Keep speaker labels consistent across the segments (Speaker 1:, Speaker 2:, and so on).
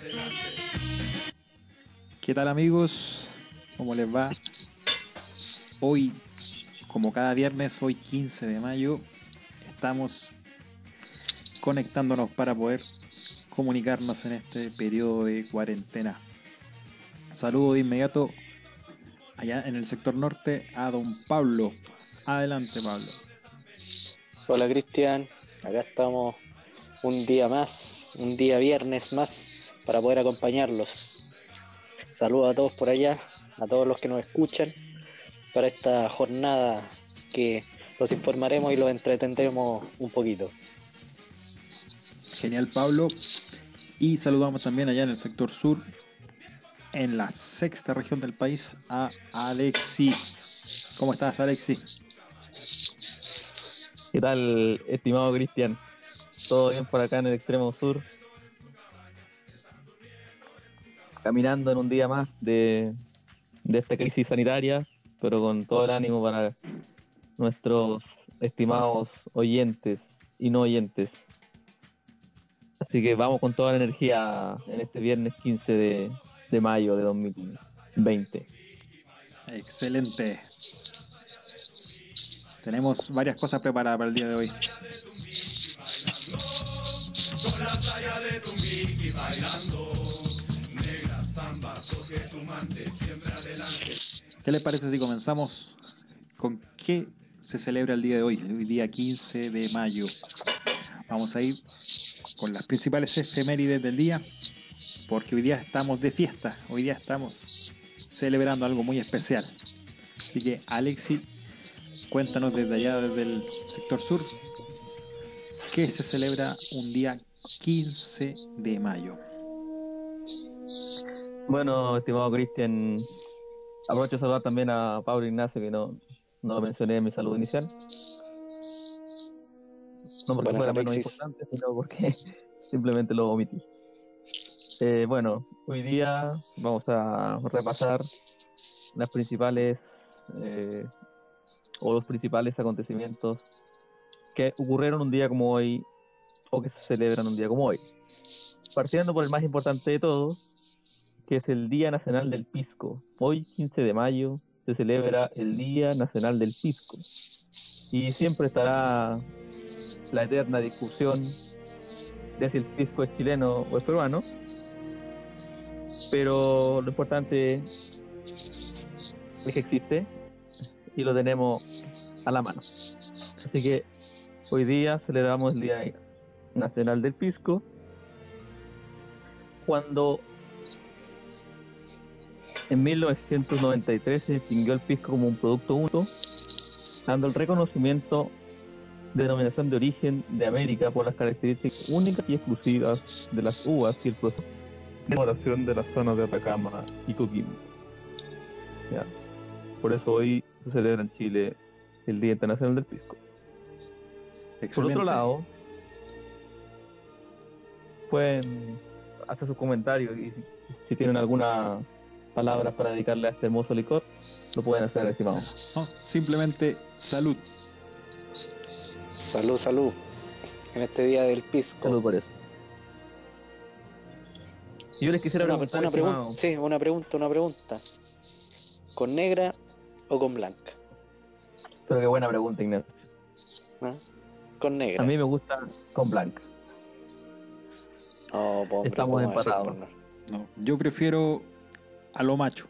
Speaker 1: de.
Speaker 2: ¿Qué tal amigos? ¿Cómo les va? Hoy, como cada viernes, hoy 15 de mayo, estamos conectándonos para poder comunicarnos en este periodo de cuarentena. Saludo de inmediato allá en el sector norte a don Pablo. Adelante Pablo.
Speaker 3: Hola Cristian, acá estamos un día más, un día viernes más para poder acompañarlos. Saludos a todos por allá, a todos los que nos escuchan para esta jornada que los informaremos y los entretendremos un poquito.
Speaker 2: Genial Pablo. Y saludamos también allá en el sector sur, en la sexta región del país, a Alexi. ¿Cómo estás Alexi?
Speaker 4: ¿Qué tal, estimado Cristian? ¿Todo bien por acá en el extremo sur? Caminando en un día más de, de esta crisis sanitaria, pero con todo el ánimo para nuestros estimados oyentes y no oyentes. Así que vamos con toda la energía en este viernes 15 de, de mayo de 2020.
Speaker 2: Excelente. Tenemos varias cosas preparadas para el día de hoy. ¿Qué les parece si comenzamos con qué se celebra el día de hoy, el día 15 de mayo? Vamos a ir con las principales efemérides del día, porque hoy día estamos de fiesta, hoy día estamos celebrando algo muy especial. Así que Alexi, cuéntanos desde allá, desde el sector sur, qué se celebra un día 15 de mayo.
Speaker 4: Bueno, estimado Cristian, aprovecho de saludar también a Pablo Ignacio, que no, no lo mencioné en mi saludo inicial. No porque
Speaker 3: Buenas,
Speaker 4: fuera menos importante, sino porque simplemente lo omití. Eh, bueno, hoy día vamos a repasar las principales eh, o los principales acontecimientos que ocurrieron un día como hoy o que se celebran un día como hoy. Partiendo por el más importante de todos, que es el Día Nacional del Pisco. Hoy, 15 de mayo, se celebra el Día Nacional del Pisco. Y siempre estará la eterna discusión de si el pisco es chileno o es peruano. Pero lo importante es que existe y lo tenemos a la mano. Así que hoy día celebramos el Día Nacional del Pisco. Cuando en 1993 se distinguió el pisco como un producto único, dando el reconocimiento de denominación de origen de América por las características únicas y exclusivas de las uvas y el proceso de elaboración de las zonas de Atacama y Coquimbo. Ya. Por eso hoy se celebra en Chile el Día Internacional del Pisco. Por otro lado, pueden hacer sus comentarios y si- tienen alguna palabra para dedicarle a este hermoso licor, lo pueden hacer, estimado.
Speaker 2: No, simplemente salud.
Speaker 3: Salud, salud. En este día del pisco.
Speaker 4: Salud por eso. Yo les quisiera
Speaker 3: Una,
Speaker 4: preguntar,
Speaker 3: una pregunta, sí, una pregunta, una pregunta. ¿Con negra o con blanca?
Speaker 4: pero qué buena pregunta, Ignacio.
Speaker 3: ¿Ah? Con negra.
Speaker 4: A mí me gusta con blanca.
Speaker 3: Oh,
Speaker 4: Estamos
Speaker 3: ¿cómo va a ser
Speaker 4: empatados.
Speaker 2: No, yo prefiero a lo macho.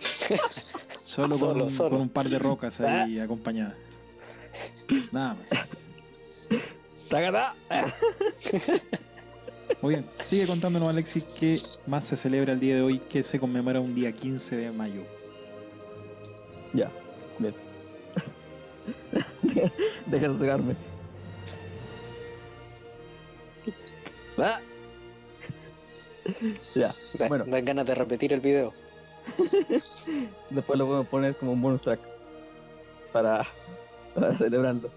Speaker 2: Solo, con,
Speaker 3: Solo,
Speaker 2: con un par de rocas ahí acompañadas. Nada más.
Speaker 4: ¡Tacatá!
Speaker 2: Muy bien, sigue contándonos Alexis qué más se celebra el día de hoy, que se conmemora un día 15 de mayo.
Speaker 4: Ya, bien. Deja de sacarme. Ah. Ya,
Speaker 3: Da-
Speaker 4: Bueno.
Speaker 3: Dan ganas de repetir el video.
Speaker 4: después lo podemos poner como un bonus track para, para celebrarlo.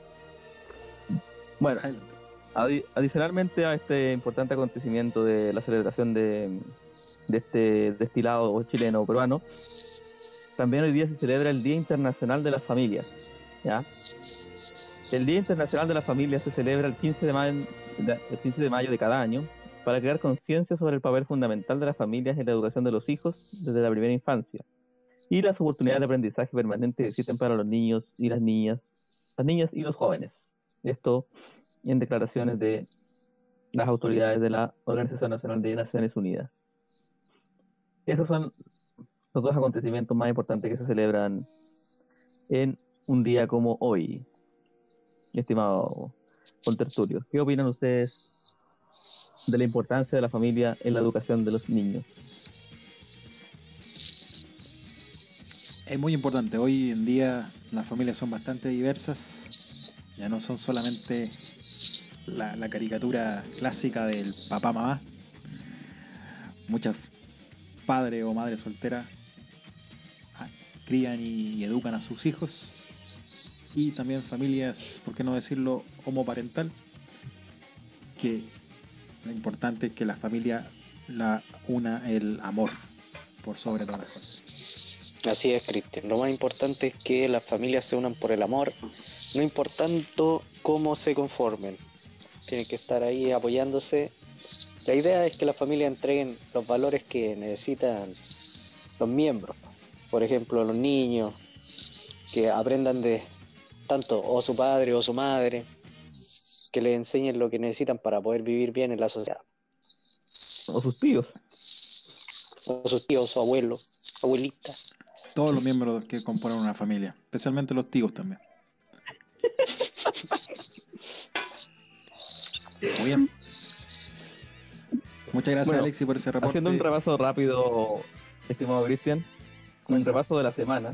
Speaker 4: Bueno,
Speaker 2: Adelante.
Speaker 4: Adi- adicionalmente a este importante acontecimiento de la celebración de, este destilado chileno o peruano, también hoy día se celebra el Día Internacional de las Familias. El Día Internacional de las Familias se celebra el 15 de mayo, el 15 de, mayo de cada año para crear conciencia sobre el papel fundamental de las familias en la educación de los hijos desde la primera infancia y las oportunidades de aprendizaje permanente que existen para los niños y las niñas, las niñas y los jóvenes. Esto en declaraciones de las autoridades de la Organización Nacional de Naciones Unidas. Esos son los dos acontecimientos más importantes que se celebran en un día como hoy. Estimado contertulio, ¿qué opinan ustedes de la importancia de la familia en la educación de los niños?
Speaker 2: Es muy importante. Hoy en día las familias son bastante diversas. Ya no son solamente la, la caricatura clásica del papá-mamá. Muchas padres o madres solteras ah, crían y educan a sus hijos. Y también familias, por qué no decirlo, homoparental. Que lo importante es que la familia la una el amor por sobre cosas.
Speaker 3: Así es, Cristian. Lo más importante es que las familias se unan por el amor, no importando cómo se conformen. Tienen que estar ahí apoyándose. La idea es que las familias entreguen los valores que necesitan los miembros. Por ejemplo, los niños, que aprendan de tanto o su padre o su madre, que les enseñen lo que necesitan para poder vivir bien en la sociedad.
Speaker 4: O sus tíos.
Speaker 3: O sus tíos, su abuelo, abuelita.
Speaker 2: Todos los miembros que componen una familia, especialmente los tíos también. Muy bien. Muchas gracias,
Speaker 4: Bueno,
Speaker 2: Alexi, por ese reporte.
Speaker 4: Haciendo un repaso rápido, estimado Cristian, un repaso de la semana.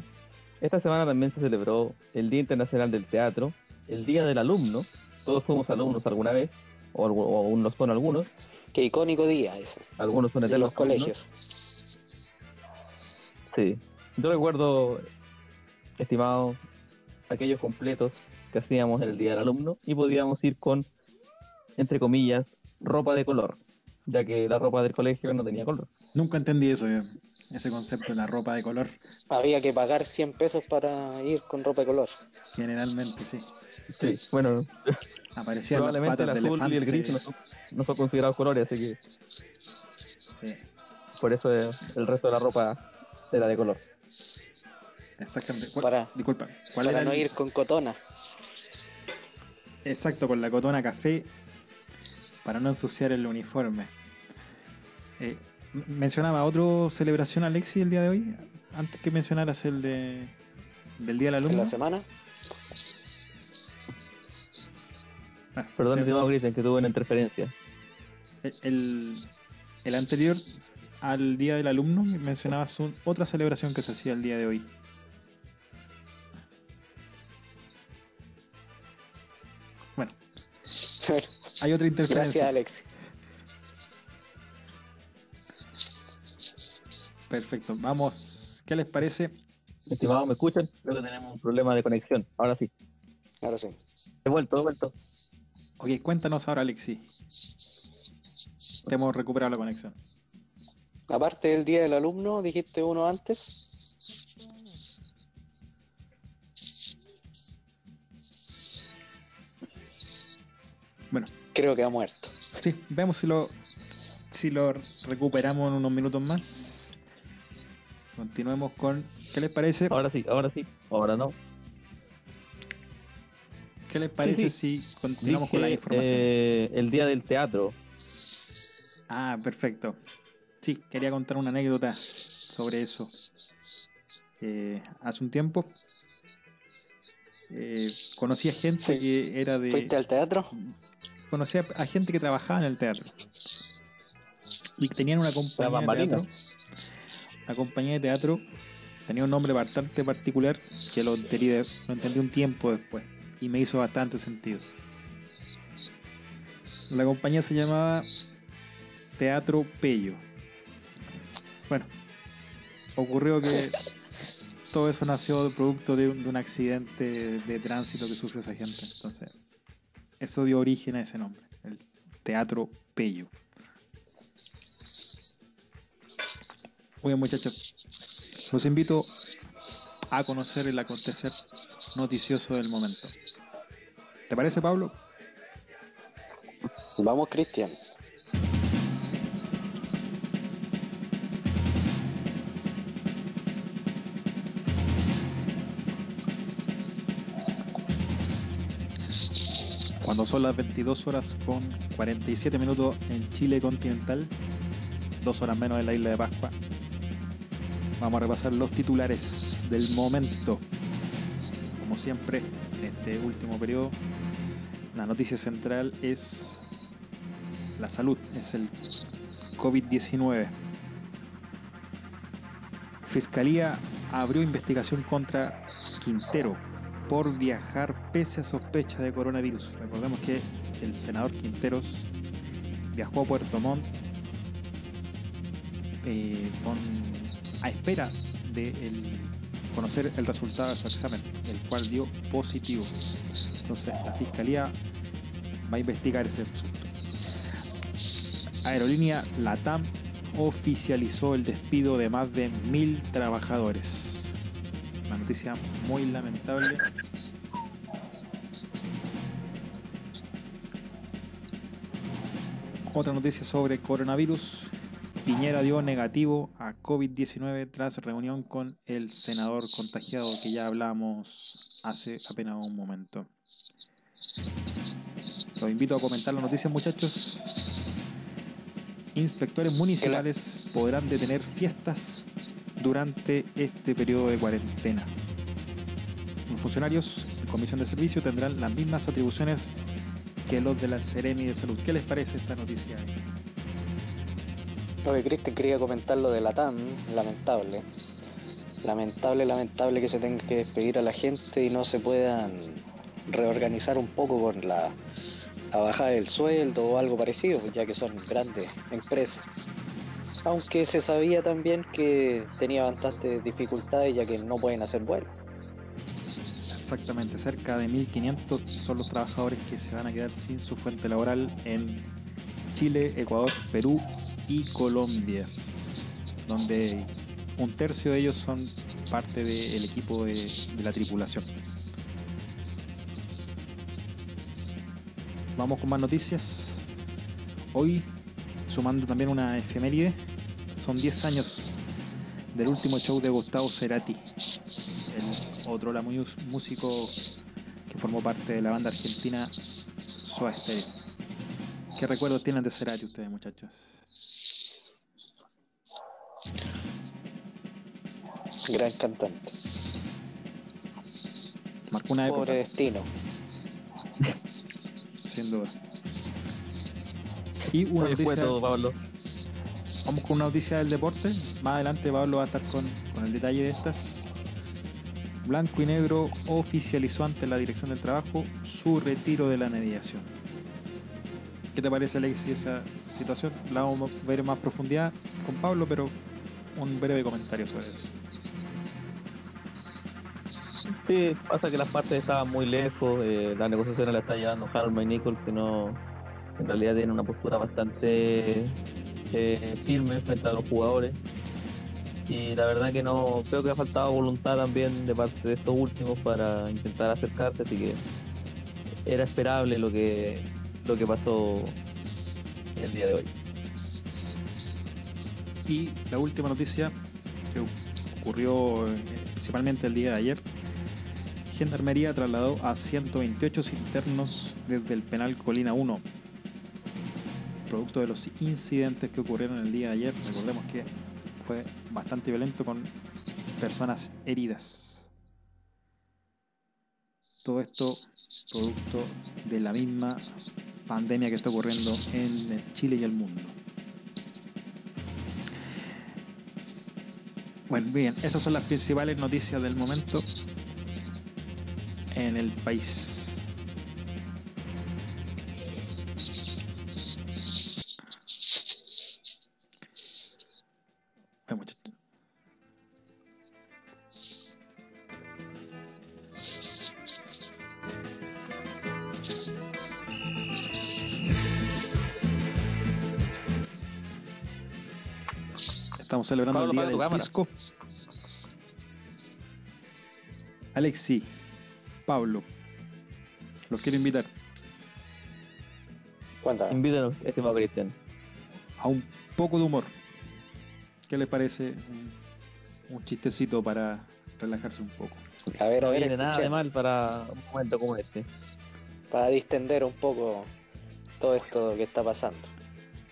Speaker 4: Esta semana también se celebró el Día Internacional del Teatro, el Día del Alumno. Todos fuimos alumnos alguna vez, o, o aún lo son algunos.
Speaker 3: Qué icónico día ese.
Speaker 4: Algunos son
Speaker 3: En
Speaker 4: eternos
Speaker 3: los
Speaker 4: alumnos.
Speaker 3: colegios.
Speaker 4: Sí. Yo recuerdo, estimado, aquellos completos que hacíamos en el Día del Alumno y podíamos ir con, entre comillas, ropa de color, ya que la ropa del colegio no tenía color.
Speaker 2: Nunca entendí eso, yo. ese concepto de la ropa de color.
Speaker 3: Había que pagar 100 pesos para ir con ropa de color.
Speaker 2: Generalmente, sí.
Speaker 4: Sí, bueno,
Speaker 2: Aparecían las
Speaker 4: probablemente
Speaker 2: patas
Speaker 4: el
Speaker 2: de
Speaker 4: azul y el gris no son, no son considerados colores, así que
Speaker 2: Sí,
Speaker 4: por eso eh, el resto de la ropa era de color.
Speaker 2: exactamente. ¿Cuál-
Speaker 3: Para-
Speaker 2: disculpa, ¿cuál
Speaker 3: Para
Speaker 2: era
Speaker 3: no
Speaker 2: el-
Speaker 3: ir con cotona.
Speaker 2: Exacto, con la cotona café para no ensuciar el uniforme. Eh, mencionaba otro celebración, Alexi, el día de hoy, antes que mencionaras el de del Día del
Speaker 3: En
Speaker 2: Alumno.
Speaker 3: la semana.
Speaker 2: Ah,
Speaker 4: Perdón,
Speaker 2: sí,
Speaker 4: estimado Cristian, que tuve una interferencia.
Speaker 2: el, el anterior al Día del Alumno mencionabas un- otra celebración que se hacía el día de hoy. Bueno, hay otra
Speaker 3: Gracias,
Speaker 2: interferencia.
Speaker 3: Alex.
Speaker 2: Perfecto, vamos. ¿Qué les parece?
Speaker 4: Estimado, ¿me escuchan? Creo que tenemos un problema de conexión. Ahora sí.
Speaker 3: Ahora sí.
Speaker 4: He vuelto, he vuelto.
Speaker 2: Ok, cuéntanos ahora, Alexi. Te hemos recuperado la conexión.
Speaker 3: Aparte del día del alumno, dijiste uno antes. Creo que ha muerto.
Speaker 2: sí, veamos si lo, si lo recuperamos en unos minutos más. Continuemos con. ¿Qué les parece?
Speaker 4: Ahora sí, ahora sí. Ahora no.
Speaker 2: ¿Qué les parece
Speaker 4: sí.
Speaker 2: si continuamos con la
Speaker 4: Dije,
Speaker 2: información?
Speaker 4: eh, el día del teatro.
Speaker 2: Ah, perfecto. Sí, quería contar una anécdota sobre eso. Eh, hace un tiempo eh, conocí a gente que era de.
Speaker 3: ¿Fuiste al teatro?
Speaker 2: Conocí a, gente que trabajaba en el teatro. Y tenían una compañía de teatro. La compañía de teatro tenía un nombre bastante particular que lo entendí, de- lo entendí un tiempo después. Y me hizo bastante sentido. La compañía se llamaba Teatro Pello. Bueno, ocurrió que todo eso nació producto de un, de un accidente de tránsito que sufrió esa gente. Entonces, eso dio origen a ese nombre, el Teatro Pello. Muy bien, muchachos. Los invito a conocer el acontecer noticioso del momento. ¿Te parece, Pablo?
Speaker 3: Vamos, Cristian.
Speaker 2: Cuando son las 22 horas con 47 minutos en Chile continental, dos horas menos en la isla de Pascua, vamos a repasar los titulares del momento. Como siempre, en este último periodo, la noticia central es la salud, es el COVID-19. Fiscalía abrió investigación contra Quintero por viajar pese a sospecha de coronavirus. Recordemos que el senador Quinteros viajó a Puerto Montt eh, con, a espera de el- conocer el resultado de su examen, el cual dio positivo. Entonces la fiscalía va a investigar ese asunto. Aerolínea Latam oficializó el despido de más de mil trabajadores. Una noticia muy lamentable. Otra noticia sobre coronavirus. Piñera dio negativo a COVID-19 tras reunión con el senador contagiado que ya hablamos hace apenas un momento. Los invito a comentar las noticias muchachos. Inspectores municipales podrán detener fiestas durante este periodo de cuarentena. Los funcionarios en comisión de servicio tendrán las mismas atribuciones que los de la Seremi de Salud. ¿Qué les parece esta noticia?
Speaker 3: Oye, Cristian, quería comentar lo de la TAM, lamentable. Lamentable, lamentable que se tenga que despedir a la gente y no se puedan reorganizar un poco con la, la bajada del sueldo o algo parecido, ya que son grandes empresas. Aunque se sabía también que tenía bastantes dificultades ya que no pueden hacer vuelos.
Speaker 2: Exactamente, cerca de 1.500 son los trabajadores que se van a quedar sin su fuente laboral en Chile, Ecuador, Perú y Colombia, donde un tercio de ellos son parte del equipo de, de la tripulación. Vamos con más noticias. Hoy, sumando también una efeméride, son 10 años del último show de Gustavo Cerati, otro la mu- músico que formó parte de la banda argentina Soda Stereo. ¿Qué recuerdos tienen de Cerati ustedes, muchachos?
Speaker 3: Gran cantante.
Speaker 2: Marcó una época,
Speaker 3: Pobre destino.
Speaker 2: sin duda. Y una
Speaker 4: Oye, fue
Speaker 2: noticia,
Speaker 4: todo, Pablo.
Speaker 2: vamos con una noticia del deporte. Más adelante Pablo va a estar con, con el detalle de estas. Blanco y Negro oficializó ante la Dirección del Trabajo su retiro de la mediación. ¿Qué te parece, Alexis, esa situación? La vamos a ver en más profundidad con Pablo, pero un breve comentario sobre eso.
Speaker 4: Sí, pasa que las partes estaban muy lejos, eh, la negociación la está llevando Harold Nichols, que no, en realidad tiene una postura bastante eh, firme frente a los jugadores. Y la verdad que no, creo que ha faltado voluntad también de parte de estos últimos para intentar acercarse, así que era esperable lo que, lo que pasó el día de hoy.
Speaker 2: Y la última noticia que ocurrió eh, principalmente el día de ayer. Gendarmería trasladó a 128 internos desde el penal Colina 1. Producto de los incidentes que ocurrieron el día de ayer. Recordemos que fue bastante violento con personas heridas. Todo esto producto de la misma pandemia que está ocurriendo en Chile y el mundo. Bueno, bien, esas son las principales noticias del momento en el país. Estamos celebrando el día del
Speaker 4: cámara.
Speaker 2: disco. Alexi, Pablo, los quiero invitar
Speaker 3: Cuéntame.
Speaker 4: Invítanos, estimado Cristian.
Speaker 2: a un poco de humor. ¿Qué les parece? Un, un chistecito para relajarse un poco.
Speaker 3: A ver, a
Speaker 4: No
Speaker 3: ver,
Speaker 4: viene nada de mal para un momento como este.
Speaker 3: para distender un poco todo esto que está pasando.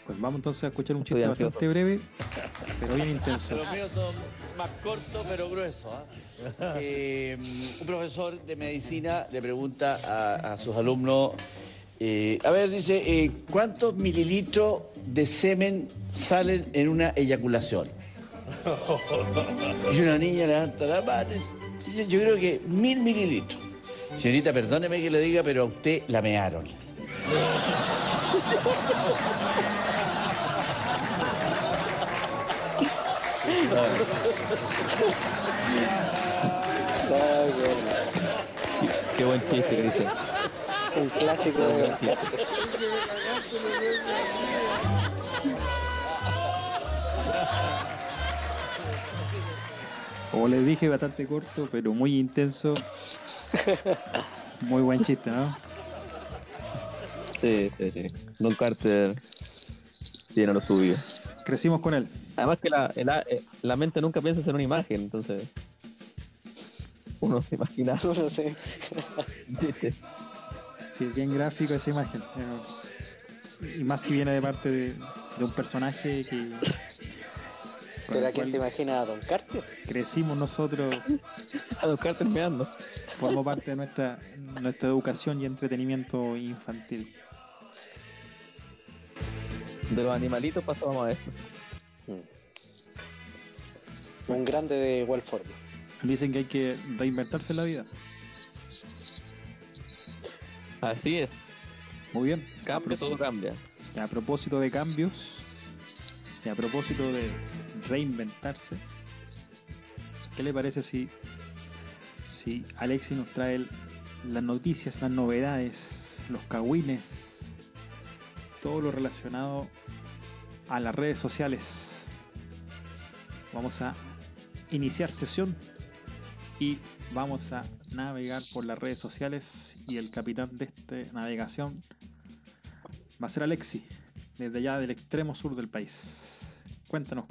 Speaker 2: Pues vamos entonces a escuchar un
Speaker 4: Estoy
Speaker 2: chiste
Speaker 4: ansioso.
Speaker 2: bastante breve, pero bien intenso.
Speaker 5: Los míos son más cortos pero gruesos. ¿ah? Eh, un profesor de medicina le pregunta a, a sus alumnos, eh, a ver, dice, eh, ¿cuántos mililitros de semen salen en una eyaculación? Y una niña levanta la mano, yo creo que mil mililitros. Señorita, perdóneme que le diga, pero a usted la mearon.
Speaker 3: Ay, bueno,
Speaker 4: Qué buen chiste, Cristian.
Speaker 3: un clásico de
Speaker 4: buen chiste.
Speaker 2: Como les dije, bastante corto, pero muy intenso. Muy buen chiste, ¿no?
Speaker 4: Sí, sí, sí. Don Carter tiene lo suyo.
Speaker 2: Crecimos con él.
Speaker 4: Además que la, el- eh, la mente nunca piensa en una imagen, entonces uno se imagina
Speaker 3: No sé.
Speaker 4: chistes.
Speaker 2: Sí, bien gráfico esa imagen. Y más si viene de parte de, de un personaje que.
Speaker 3: ¿Pero a quién te imaginas a Don Carter?
Speaker 2: crecimos nosotros,
Speaker 4: A Don Carter meando.
Speaker 2: formó parte de nuestra, nuestra educación y entretenimiento infantil.
Speaker 4: De los animalitos pasamos a esto.
Speaker 3: Un grande de Walford.
Speaker 2: Dicen que hay que reinventarse en la vida.
Speaker 4: Así es.
Speaker 2: Muy bien.
Speaker 4: Cambia, todo cambia.
Speaker 2: Y a propósito de cambios, y a propósito de reinventarse, ¿qué le parece si, si Alexi nos trae el- las noticias, las novedades, los cagüines, todo lo relacionado a las redes sociales? Vamos a iniciar sesión y vamos a navegar por las redes sociales y el capitán de esta navegación va a ser Alexi, desde allá del extremo sur del país. Cuéntanos,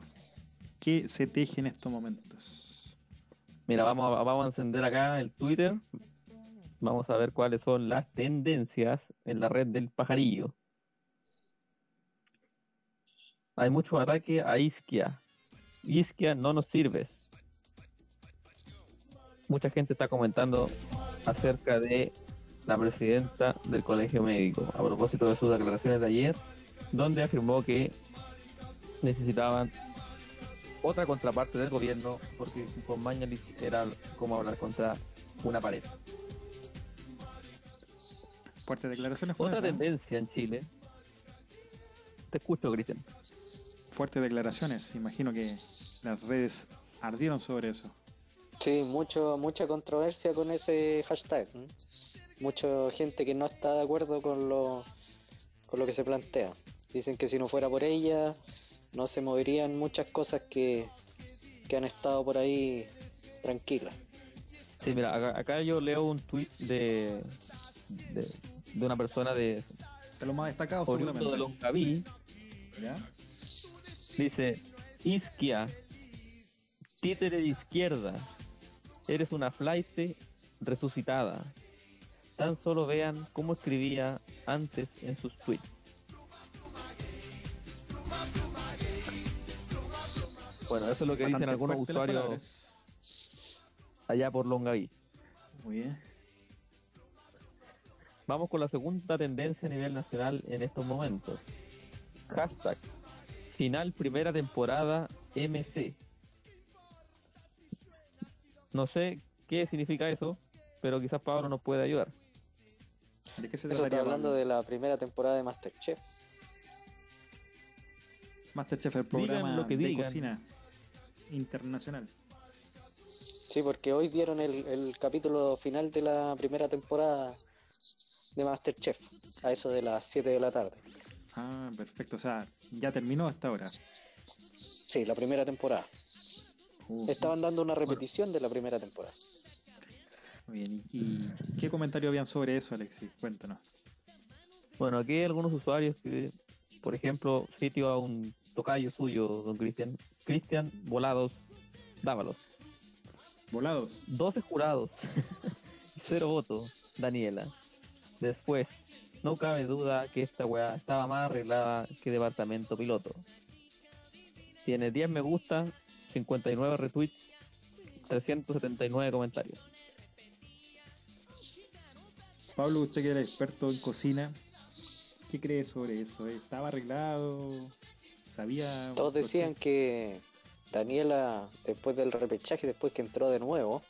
Speaker 2: ¿qué se teje en estos momentos?
Speaker 4: Mira, vamos a, encender acá el Twitter. Vamos a ver cuáles son las tendencias en la red del pajarillo. Hay mucho ataque a Isquia. Isquia, no nos sirves. Mucha gente está comentando acerca de la presidenta del Colegio Médico, a propósito de sus declaraciones de ayer, donde afirmó que necesitaban otra contraparte del gobierno, porque con Mañalich era como hablar contra una pared.
Speaker 2: Fuertes declaraciones.
Speaker 4: Otra
Speaker 2: ¿no?
Speaker 4: tendencia en Chile. Te escucho, Cristian.
Speaker 2: Fuertes declaraciones. Imagino que las redes ardieron sobre eso.
Speaker 3: Sí, mucho, mucha controversia con ese hashtag. ¿eh? Mucha gente que no está de acuerdo con lo, con lo que se plantea. Dicen que si no fuera por ella, no se moverían muchas cosas que, que han estado por ahí tranquilas.
Speaker 4: Sí, mira, acá, acá yo leo un tweet de, de, de una persona de
Speaker 2: De lo más destacado,
Speaker 4: oriundo de
Speaker 2: seguramente.
Speaker 4: Longaví.
Speaker 2: ¿Ya?
Speaker 4: Dice, Isquia, títere de izquierda, eres una flaite resucitada. Tan solo vean cómo escribía antes en sus tweets. Bueno, eso es lo que dicen algunos usuarios allá por Longaví.
Speaker 2: Muy bien.
Speaker 4: Vamos con la segunda tendencia a nivel nacional en estos momentos. Hashtag final primera temporada MC. No sé qué significa eso, pero quizás Pablo nos puede ayudar.
Speaker 2: ¿De qué se
Speaker 3: Eso está
Speaker 2: trataría?
Speaker 3: hablando de la primera temporada de Masterchef.
Speaker 2: Masterchef, el
Speaker 4: Digan
Speaker 2: programa
Speaker 4: lo que
Speaker 2: de
Speaker 4: digan.
Speaker 2: cocina internacional.
Speaker 3: Sí, porque hoy dieron el, el capítulo final de la primera temporada de Masterchef, a eso de las 7 de la tarde.
Speaker 2: Ah, perfecto. O sea, ya terminó hasta ahora.
Speaker 3: Sí, la primera temporada.
Speaker 2: Uh,
Speaker 3: Estaban dando una repetición de la primera temporada.
Speaker 2: Muy bien. ¿Y, y qué comentario habían sobre eso, Alexis? Cuéntanos.
Speaker 4: Bueno, aquí hay algunos usuarios que, por ejemplo, sitio a un tocayo suyo, don Cristian, Cristian Volados Dávalos.
Speaker 2: Volados.
Speaker 4: 12 jurados, cero votos, Daniela. Después, no cabe duda que esta weá estaba más arreglada que departamento piloto. Tiene 10 me gusta, 59 retweets, 379 comentarios.
Speaker 2: Pablo, usted que era experto en cocina, ¿qué cree sobre eso? ¿Estaba arreglado? ¿Sabía?
Speaker 3: Todos decían que Daniela, después del repechaje, después que entró de nuevo,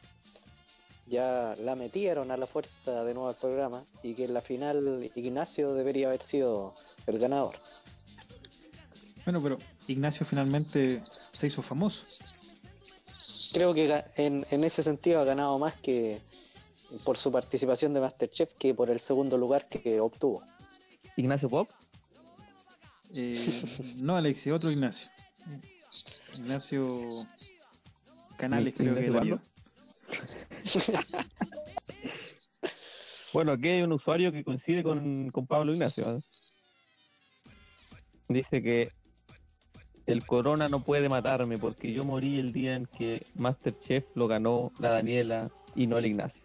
Speaker 3: ya la metieron a la fuerza de nuevo al programa y que en la final Ignacio debería haber sido el ganador.
Speaker 2: Bueno, pero Ignacio finalmente se hizo famoso.
Speaker 3: Creo que en, en ese sentido ha ganado más que por su participación de Masterchef que por el segundo lugar que obtuvo.
Speaker 4: Ignacio Pop,
Speaker 2: Eh, no, Alexis, otro Ignacio. Ignacio Canales, creo que
Speaker 4: Ignacio
Speaker 2: era yo.
Speaker 4: Bueno, aquí hay un usuario que coincide con, con Pablo Ignacio. ¿eh? Dice que el corona no puede matarme porque yo morí el día en que Masterchef lo ganó la Daniela y no el Ignacio.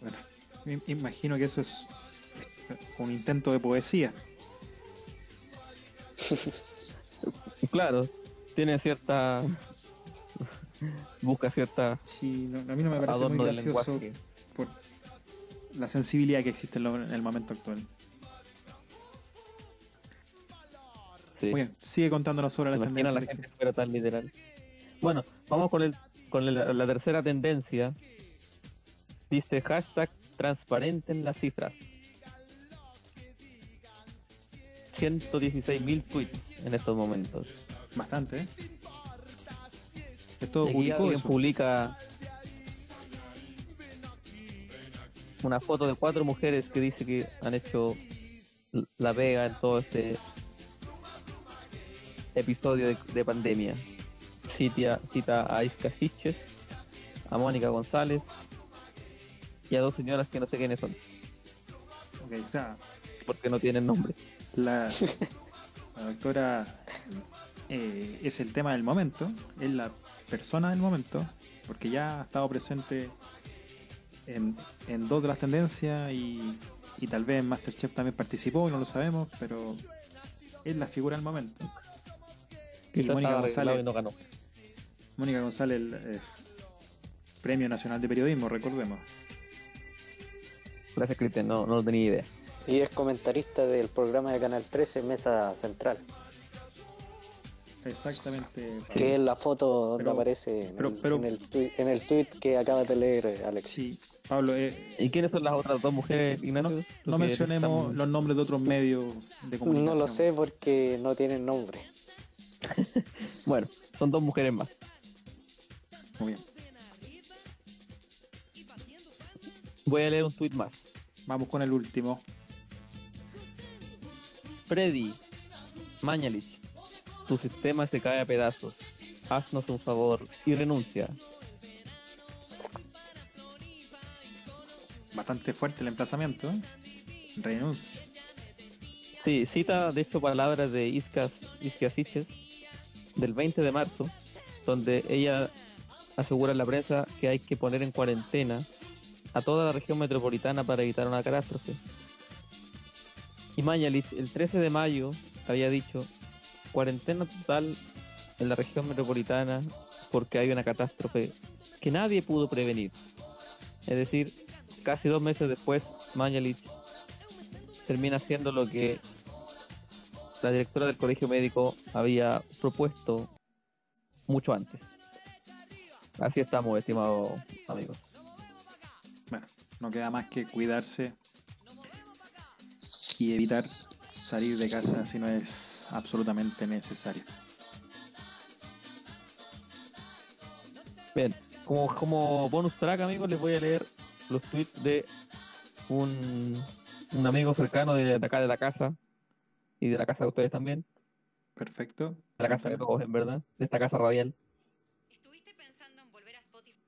Speaker 2: Bueno, me imagino que eso es un intento de poesía.
Speaker 4: Claro, tiene cierta... Busca cierta
Speaker 2: Sí, no- a mí no me parece muy gracioso por la sensibilidad que existe en, lo- en el momento actual.
Speaker 4: Sí.
Speaker 2: Muy bien, sigue contándonos sobre
Speaker 4: ¿Te
Speaker 2: las tendencias.
Speaker 4: la gente fuera tan literal? Bueno, vamos con el con el- la tercera tendencia. Dice hashtag transparenten las cifras. 116 mil tweets en estos momentos.
Speaker 2: Bastante, ¿eh? Es todo
Speaker 4: Y aquí
Speaker 2: público
Speaker 4: alguien
Speaker 2: eso.
Speaker 4: publica una foto de cuatro mujeres que dice que han hecho la vega en todo este episodio de, de pandemia. Cita a Isca Siches, a Mónica González y a dos señoras que no sé quiénes son,
Speaker 2: Ok, o sea,
Speaker 4: porque no tienen nombre.
Speaker 2: la, la doctora eh, es el tema del momento, es la persona del momento, porque ya ha estado presente en, en dos de las tendencias y, y tal vez en Masterchef también participó, no lo sabemos, pero es la figura del momento. Y Mónica González,
Speaker 4: y no ganó.
Speaker 2: Mónica González, el, eh, Premio Nacional de Periodismo, recordemos.
Speaker 4: Gracias, Cristian, no, no tenía idea.
Speaker 3: Y es comentarista del programa de Canal 13, Mesa Central,
Speaker 2: Exactamente.
Speaker 3: que es la foto donde
Speaker 2: Pero-
Speaker 3: aparece en,
Speaker 2: pero-
Speaker 3: el,
Speaker 2: pero-
Speaker 3: en el tui- en el tweet que acabas de leer, eh, Alex.
Speaker 2: Sí, Pablo, eh,
Speaker 4: ¿Y quiénes son las otras dos mujeres, Ignacio?
Speaker 2: no, mencionemos los nombres de otros medios de comunicación.
Speaker 3: No lo sé porque no tienen nombre.
Speaker 4: Bueno, son dos mujeres más.
Speaker 2: Muy bien.
Speaker 4: Voy a leer un tweet más.
Speaker 2: Vamos con el último.
Speaker 4: Freddy, Mañalich, tu sistema se cae a pedazos. Haznos un favor y renuncia.
Speaker 2: Bastante fuerte el emplazamiento. ¿eh? Renuncia.
Speaker 4: Sí, cita de hecho palabras de Iscas Isquiasiches del 20 de marzo, donde ella asegura a la prensa que hay que poner en cuarentena a toda la región metropolitana para evitar una catástrofe. Y Mañalich el 13 de mayo había dicho cuarentena total en la región metropolitana porque hay una catástrofe que nadie pudo prevenir. Es decir, casi dos meses después, Mañalich termina haciendo lo que la directora del colegio médico había propuesto mucho antes. Así estamos, estimados amigos.
Speaker 2: Bueno, no queda más que cuidarse y evitar salir de casa si no es absolutamente necesario.
Speaker 4: Bien, como, como bonus track, amigos, les voy a leer los tweets de un, un amigo cercano de acá de la casa y de la casa de ustedes también,
Speaker 2: Perfecto.
Speaker 4: de la casa de todos, en verdad, de esta casa radial.
Speaker 6: pensando en volver a Spotify.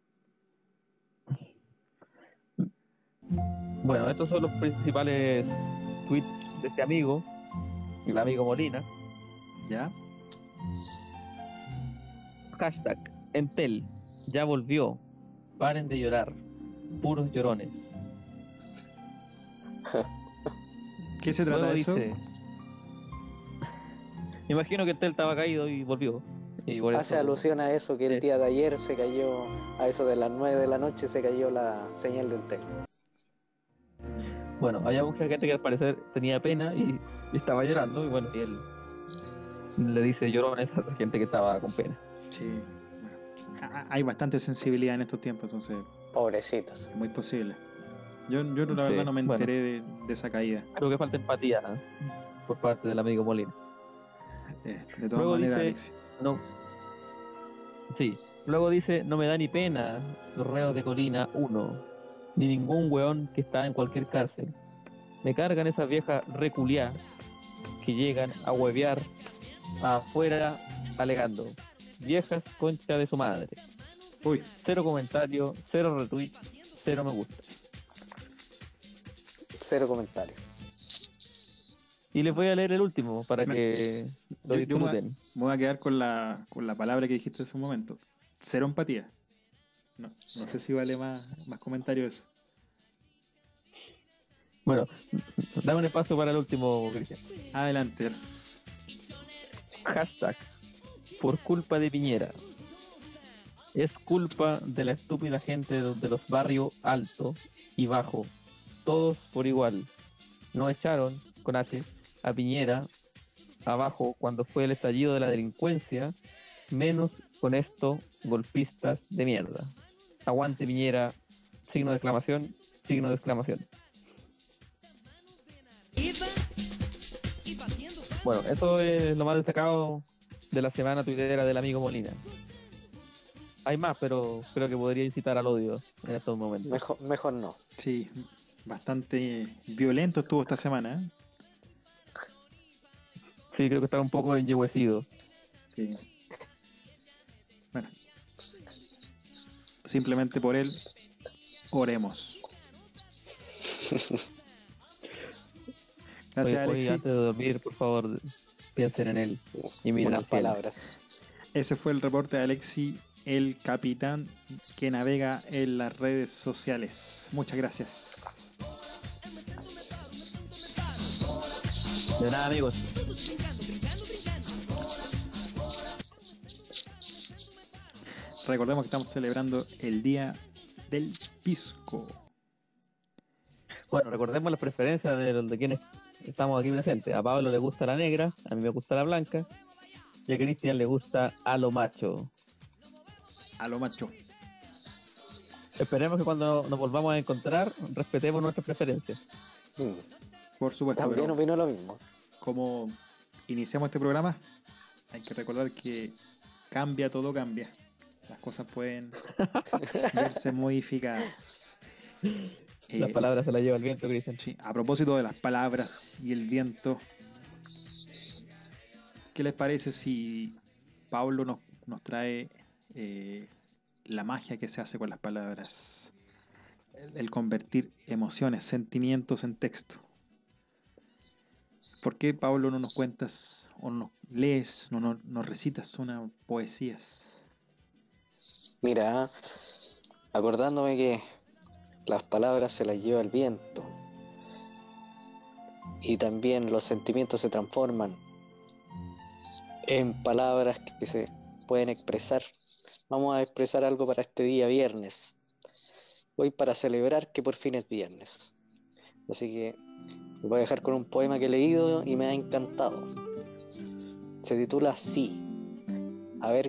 Speaker 4: Bueno, estos son los principales tweets de este amigo, el amigo Molina.
Speaker 2: ¿Ya?
Speaker 4: Hashtag Entel, ya volvió. Paren de llorar. Puros llorones.
Speaker 2: ¿Qué se trata
Speaker 4: Luego
Speaker 2: de eso?
Speaker 4: dice. Me imagino que Entel estaba caído y volvió. Y por
Speaker 3: Hace
Speaker 4: eso-
Speaker 3: alusión a eso que el día de ayer se cayó, a eso de las 9 de la noche se cayó la señal del tel.
Speaker 4: Bueno, había mucha gente que al parecer tenía pena y, y estaba llorando. Y bueno, y él le dice llorones a la gente que estaba con pena.
Speaker 2: Sí. Bueno, a- hay bastante sensibilidad en estos tiempos, entonces
Speaker 3: Pobrecitos.
Speaker 2: muy posible. Yo, yo la
Speaker 4: Sí,
Speaker 2: verdad no me
Speaker 4: bueno.
Speaker 2: enteré de, de esa caída.
Speaker 4: Creo que falta empatía ¿eh? por parte del amigo Molina.
Speaker 2: Eh, de todas
Speaker 4: Luego
Speaker 2: maneras,
Speaker 4: dice-
Speaker 2: Alexis.
Speaker 4: No. Sí. Luego dice, no me da ni pena los reos de Colina 1, ni ningún weón que está en cualquier cárcel. Me cargan esas viejas reculiadas que llegan a huevear afuera alegando. Viejas concha de su madre.
Speaker 2: Uy,
Speaker 4: Cero comentarios, cero retweets, cero me gusta.
Speaker 3: Cero comentarios.
Speaker 4: Y les voy a leer el último para
Speaker 2: Me-
Speaker 4: que lo
Speaker 2: yo- yo me-
Speaker 4: disfruten.
Speaker 2: me voy a quedar con la, con la palabra que dijiste hace un momento. Cero empatía. No, no sé si vale más, más comentario eso.
Speaker 4: Bueno, dame un espacio para el último, Cristian.
Speaker 2: Adelante.
Speaker 4: Hashtag por culpa de Piñera. Es culpa de la estúpida gente de de los barrios alto y bajo. Todos por igual. No echaron con H a Piñera abajo cuando fue el estallido de la delincuencia. Menos con esto, golpistas de mierda. Aguante Piñera. Signo de exclamación. Signo de exclamación. Bueno, eso es lo más destacado de la semana tuitera del amigo Molina. Hay más, pero creo que podría incitar al odio en estos momentos.
Speaker 3: Mejor, mejor no.
Speaker 2: Sí, bastante violento estuvo esta semana. ¿eh?
Speaker 4: Sí, creo que está un poco enyehuecido.
Speaker 2: Sí. Simplemente por él, oremos. Gracias,
Speaker 4: hoy,
Speaker 2: Alexis.
Speaker 4: antes de dormir, por favor, piensen en él y miren cielo.
Speaker 3: palabras.
Speaker 2: Ese fue el reporte de Alexi, el capitán que navega en las redes sociales. Muchas gracias.
Speaker 4: De nada, amigos.
Speaker 2: Recordemos que estamos celebrando el Día del Pisco.
Speaker 4: Bueno, recordemos las preferencias de, los- de quienes estamos aquí presentes. A Pablo le gusta la negra, a mí me gusta la blanca, y a Cristian le gusta a lo macho.
Speaker 2: A lo macho.
Speaker 4: Esperemos que cuando nos volvamos a encontrar respetemos nuestras preferencias.
Speaker 3: Mm,
Speaker 2: Por supuesto.
Speaker 3: También
Speaker 2: pero
Speaker 3: opino lo mismo.
Speaker 2: como iniciamos este programa, hay que recordar que cambia, todo cambia. Las cosas pueden verse modificadas.
Speaker 4: Las
Speaker 2: Eh,
Speaker 4: palabras se las lleva el viento, Cristian.
Speaker 2: Sí, a propósito de las palabras y el viento, ¿qué les parece si Pablo nos, nos trae eh, la magia que se hace con las palabras? El, el convertir emociones, sentimientos en texto. ¿Por qué, Pablo, no nos cuentas o no nos lees, no nos, nos recitas unas poesías?
Speaker 3: Mira, acordándome que las palabras se las lleva el viento y también los sentimientos se transforman en palabras que se pueden expresar. Vamos a expresar algo para este día viernes. Hoy para celebrar que por fin es viernes. Así que voy a dejar con un poema que he leído y me ha encantado. Se titula Sí. A ver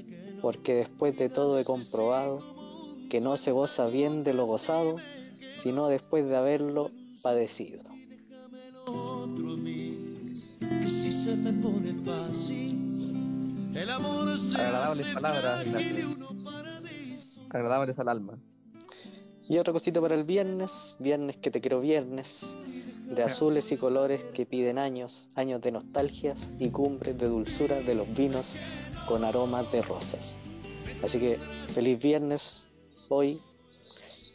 Speaker 3: porque después de todo he comprobado que no se goza bien de lo gozado, sino después de haberlo padecido.
Speaker 4: Agradables palabras. Agradables al alma.
Speaker 3: Y otra cosita para el viernes, viernes que te quiero viernes, de azules y colores que piden años, años de nostalgias y cumbres de dulzura de los vinos con aromas de rosas. Así que feliz viernes hoy,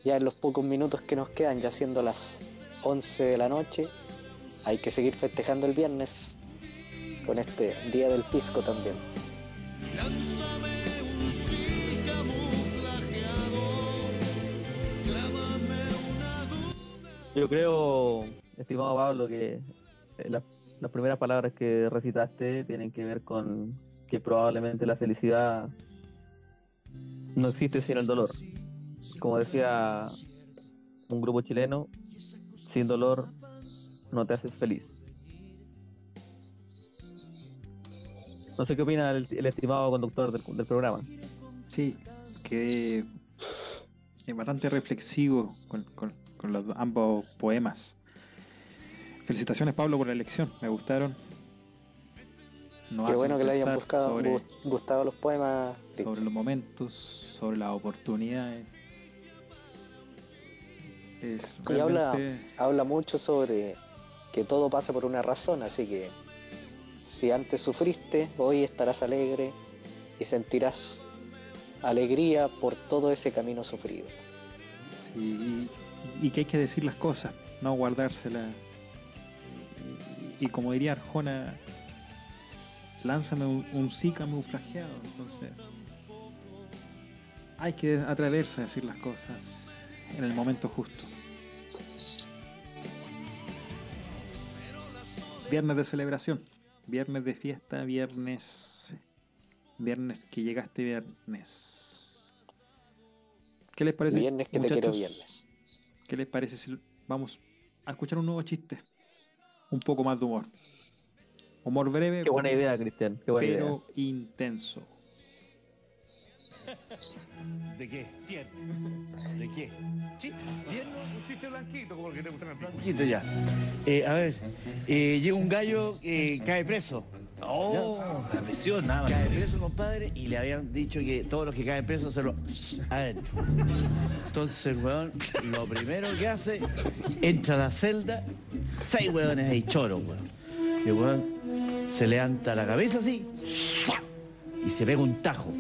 Speaker 3: ya en los pocos minutos que nos quedan, ya siendo las 11 de la noche, hay que seguir festejando el viernes con este día del pisco también.
Speaker 4: Yo creo, estimado Pablo, que eh, la- las primeras palabras que recitaste tienen que ver con que probablemente la felicidad no existe sin el dolor. Como decía un grupo chileno, sin dolor no te haces feliz. No sé qué opina el, estimado conductor del, del programa.
Speaker 2: Sí, quedé eh, bastante reflexivo con, con- con los ambos poemas. Felicitaciones Pablo por la elección, me gustaron. Nos
Speaker 3: Qué bueno que le hayan buscado,
Speaker 2: sobre,
Speaker 3: gustado los poemas.
Speaker 2: sobre los momentos, sobre las oportunidades. Es
Speaker 3: Y habla, habla mucho sobre que todo pasa por una razón, así que si antes sufriste, hoy estarás alegre y sentirás alegría por todo ese camino sufrido.
Speaker 2: y, y que hay que decir las cosas, no guardárselas. Y, y como diría Arjona, lánzame un, un sí camuflajeado. Entonces, hay que atreverse a decir las cosas en el momento justo. Viernes de celebración, viernes de fiesta, viernes, viernes que llegaste viernes. ¿Qué les parece?
Speaker 3: Viernes que te quiero viernes.
Speaker 2: ¿Qué les parece si vamos a escuchar un nuevo chiste? Un poco más de humor. Humor breve,
Speaker 4: Qué buena idea, Cristian. Qué buena idea.
Speaker 2: pero intenso.
Speaker 5: ¿De qué? ¿De qué? ¿Chiste? ¿Bien? Un chiste blanquito, como el que te gusta el blanquito ya. Eh, a ver, eh, llega un gallo que cae preso. Oh, la presión, nada más. Cae preso, compadre, y le habían dicho que todos los que caen presos se lo adentro. Entonces, weón, lo primero que hace, entra a la celda, seis weones ahí choros, weón. Y el weón se levanta la cabeza así, y se pega un tajo.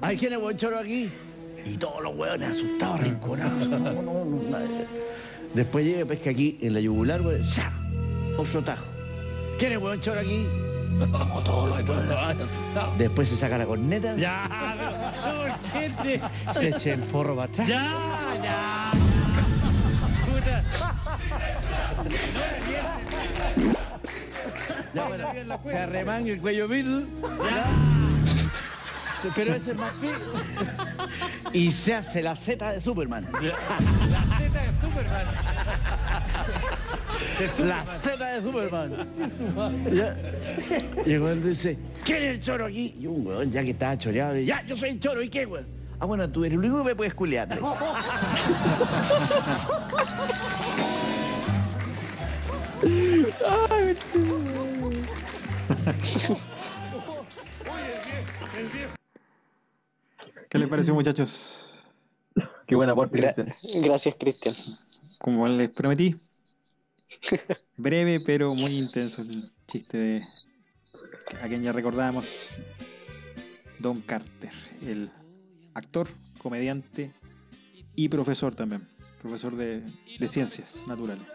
Speaker 5: ¿Hay quién es buen choro aquí? Y todos los hueones asustados, rinconados. No, no, no. Después llega, pesca aquí en la yugular, ¡sa! Otro tajo. ¿Quién es buen choro aquí? Como todos los hueones asustados. Después se saca la corneta. Ya, Se echa el forro para atrás. Ya, ya. Ya, bueno, se arremanga el cuello Beatle. Pero ese es más. Y se hace la Z de Superman. La Z de Superman. La Z de Superman. Y weón dice, ¿quién es el choro aquí? Y un weón, ya que estaba choreado, dice, ya, yo soy el choro, ¿y qué, weón? Ah, bueno, tú eres el único que me puedes culiar.
Speaker 2: ¿Qué les pareció, muchachos?
Speaker 4: Qué buena aporte,
Speaker 3: Gra-
Speaker 4: Cristian.
Speaker 3: gracias, Cristian.
Speaker 2: Como les prometí, breve pero muy intenso el chiste de a quien ya recordamos, Don Carter, el actor, comediante y profesor también, profesor de, de ciencias naturales.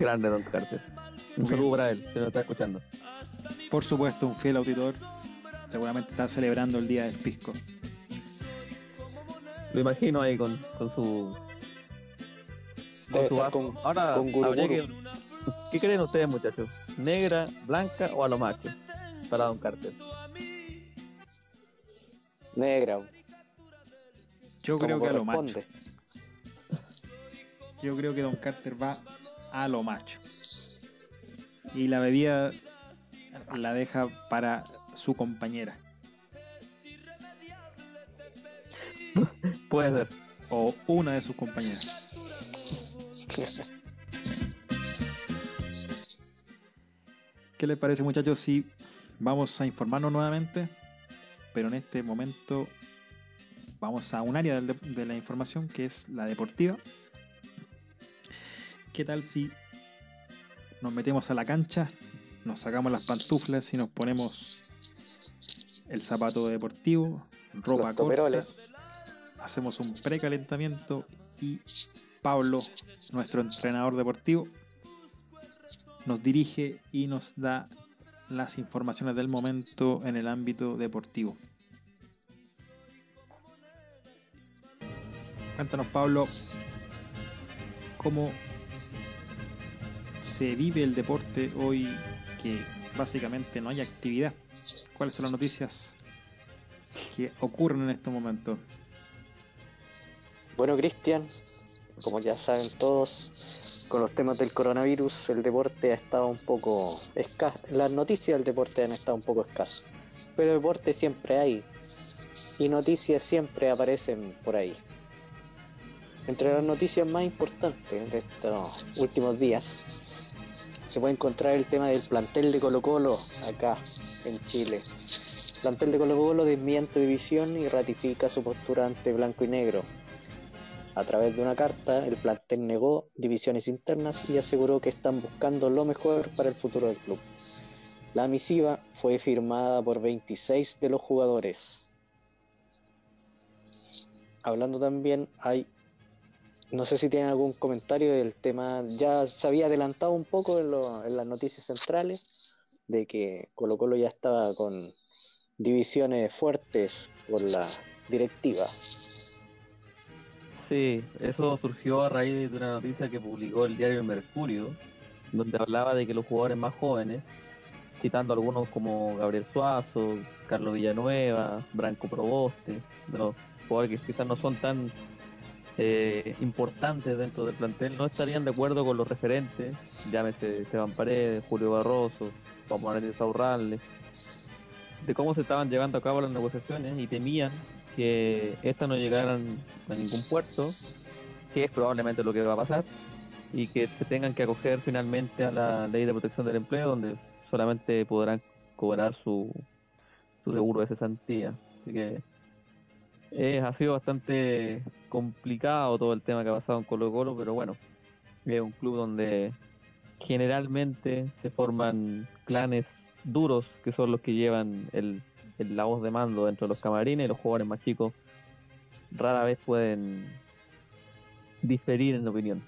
Speaker 4: Grande Don Carter. Un saludo para él, se lo está escuchando.
Speaker 2: Por supuesto, un fiel auditor, seguramente está celebrando el día del pisco.
Speaker 4: Lo imagino ahí con, con su.
Speaker 3: Debe
Speaker 4: su
Speaker 3: con-
Speaker 4: Ahora,
Speaker 3: con guru
Speaker 4: habría
Speaker 3: guru.
Speaker 4: que- ¿qué creen ustedes, muchachos? ¿Negra, blanca o a lo macho? Para Don Carter.
Speaker 3: Negra,
Speaker 2: Yo creo que a lo macho. Yo creo que Don Carter va a lo macho. Y la bebida la deja para su compañera.
Speaker 4: Puede ser.
Speaker 2: O una de sus compañeras. ¿Qué les parece muchachos si vamos a informarnos nuevamente? Pero en este momento vamos a un área de la información que es la deportiva ¿Qué tal si nos metemos a la cancha, nos sacamos las pantuflas y nos ponemos el zapato deportivo, ropa
Speaker 3: Los
Speaker 2: corta,
Speaker 3: toperoles.
Speaker 2: hacemos un precalentamiento y Pablo, nuestro entrenador deportivo, nos dirige y nos da las informaciones del momento en el ámbito deportivo. Cuéntanos, Pablo, cómo se vive el deporte hoy que básicamente no hay actividad. ¿Cuáles son las noticias que ocurren en este momento?
Speaker 3: Bueno, Cristian, como ya saben todos, con los temas del coronavirus, el deporte ha estado un poco escaso. Las noticias del deporte han estado un poco escasos. Pero deporte siempre hay. Y noticias siempre aparecen por ahí. Entre las noticias más importantes de estos últimos días, se puede encontrar el tema del plantel de Colo Colo acá en Chile. El plantel de Colo Colo desmiente división y ratifica su postura ante blanco y negro. A través de una carta, el plantel negó divisiones internas y aseguró que están buscando lo mejor para el futuro del club. La misiva fue firmada por 26 de los jugadores. Hablando también, hay, no sé si tienen algún comentario del tema, ya se había adelantado un poco en, lo- en las noticias centrales de que Colo Colo ya estaba con divisiones fuertes por la directiva.
Speaker 4: Sí, eso surgió a raíz de una noticia que publicó el diario Mercurio, donde hablaba de que los jugadores más jóvenes, citando algunos como Gabriel Suazo, Carlos Villanueva, Branco Proboste, de los jugadores que quizás no son tan eh, importantes dentro del plantel, no estarían de acuerdo con los referentes, llámese Esteban Paredes, Julio Barroso, Juan Morales Saurralde, de cómo se estaban llevando a cabo las negociaciones y temían que estas no llegaran a ningún puerto, que es probablemente lo que va a pasar, y que se tengan que acoger finalmente a la ley de protección del empleo, donde solamente podrán cobrar su, su seguro de cesantía. Así que eh, ha sido bastante complicado todo el tema que ha pasado en Colo Colo, pero bueno, es un club donde generalmente se forman clanes duros, que son los que llevan el, la voz de mando dentro de los camarines, los jugadores más chicos rara vez pueden diferir en opinión.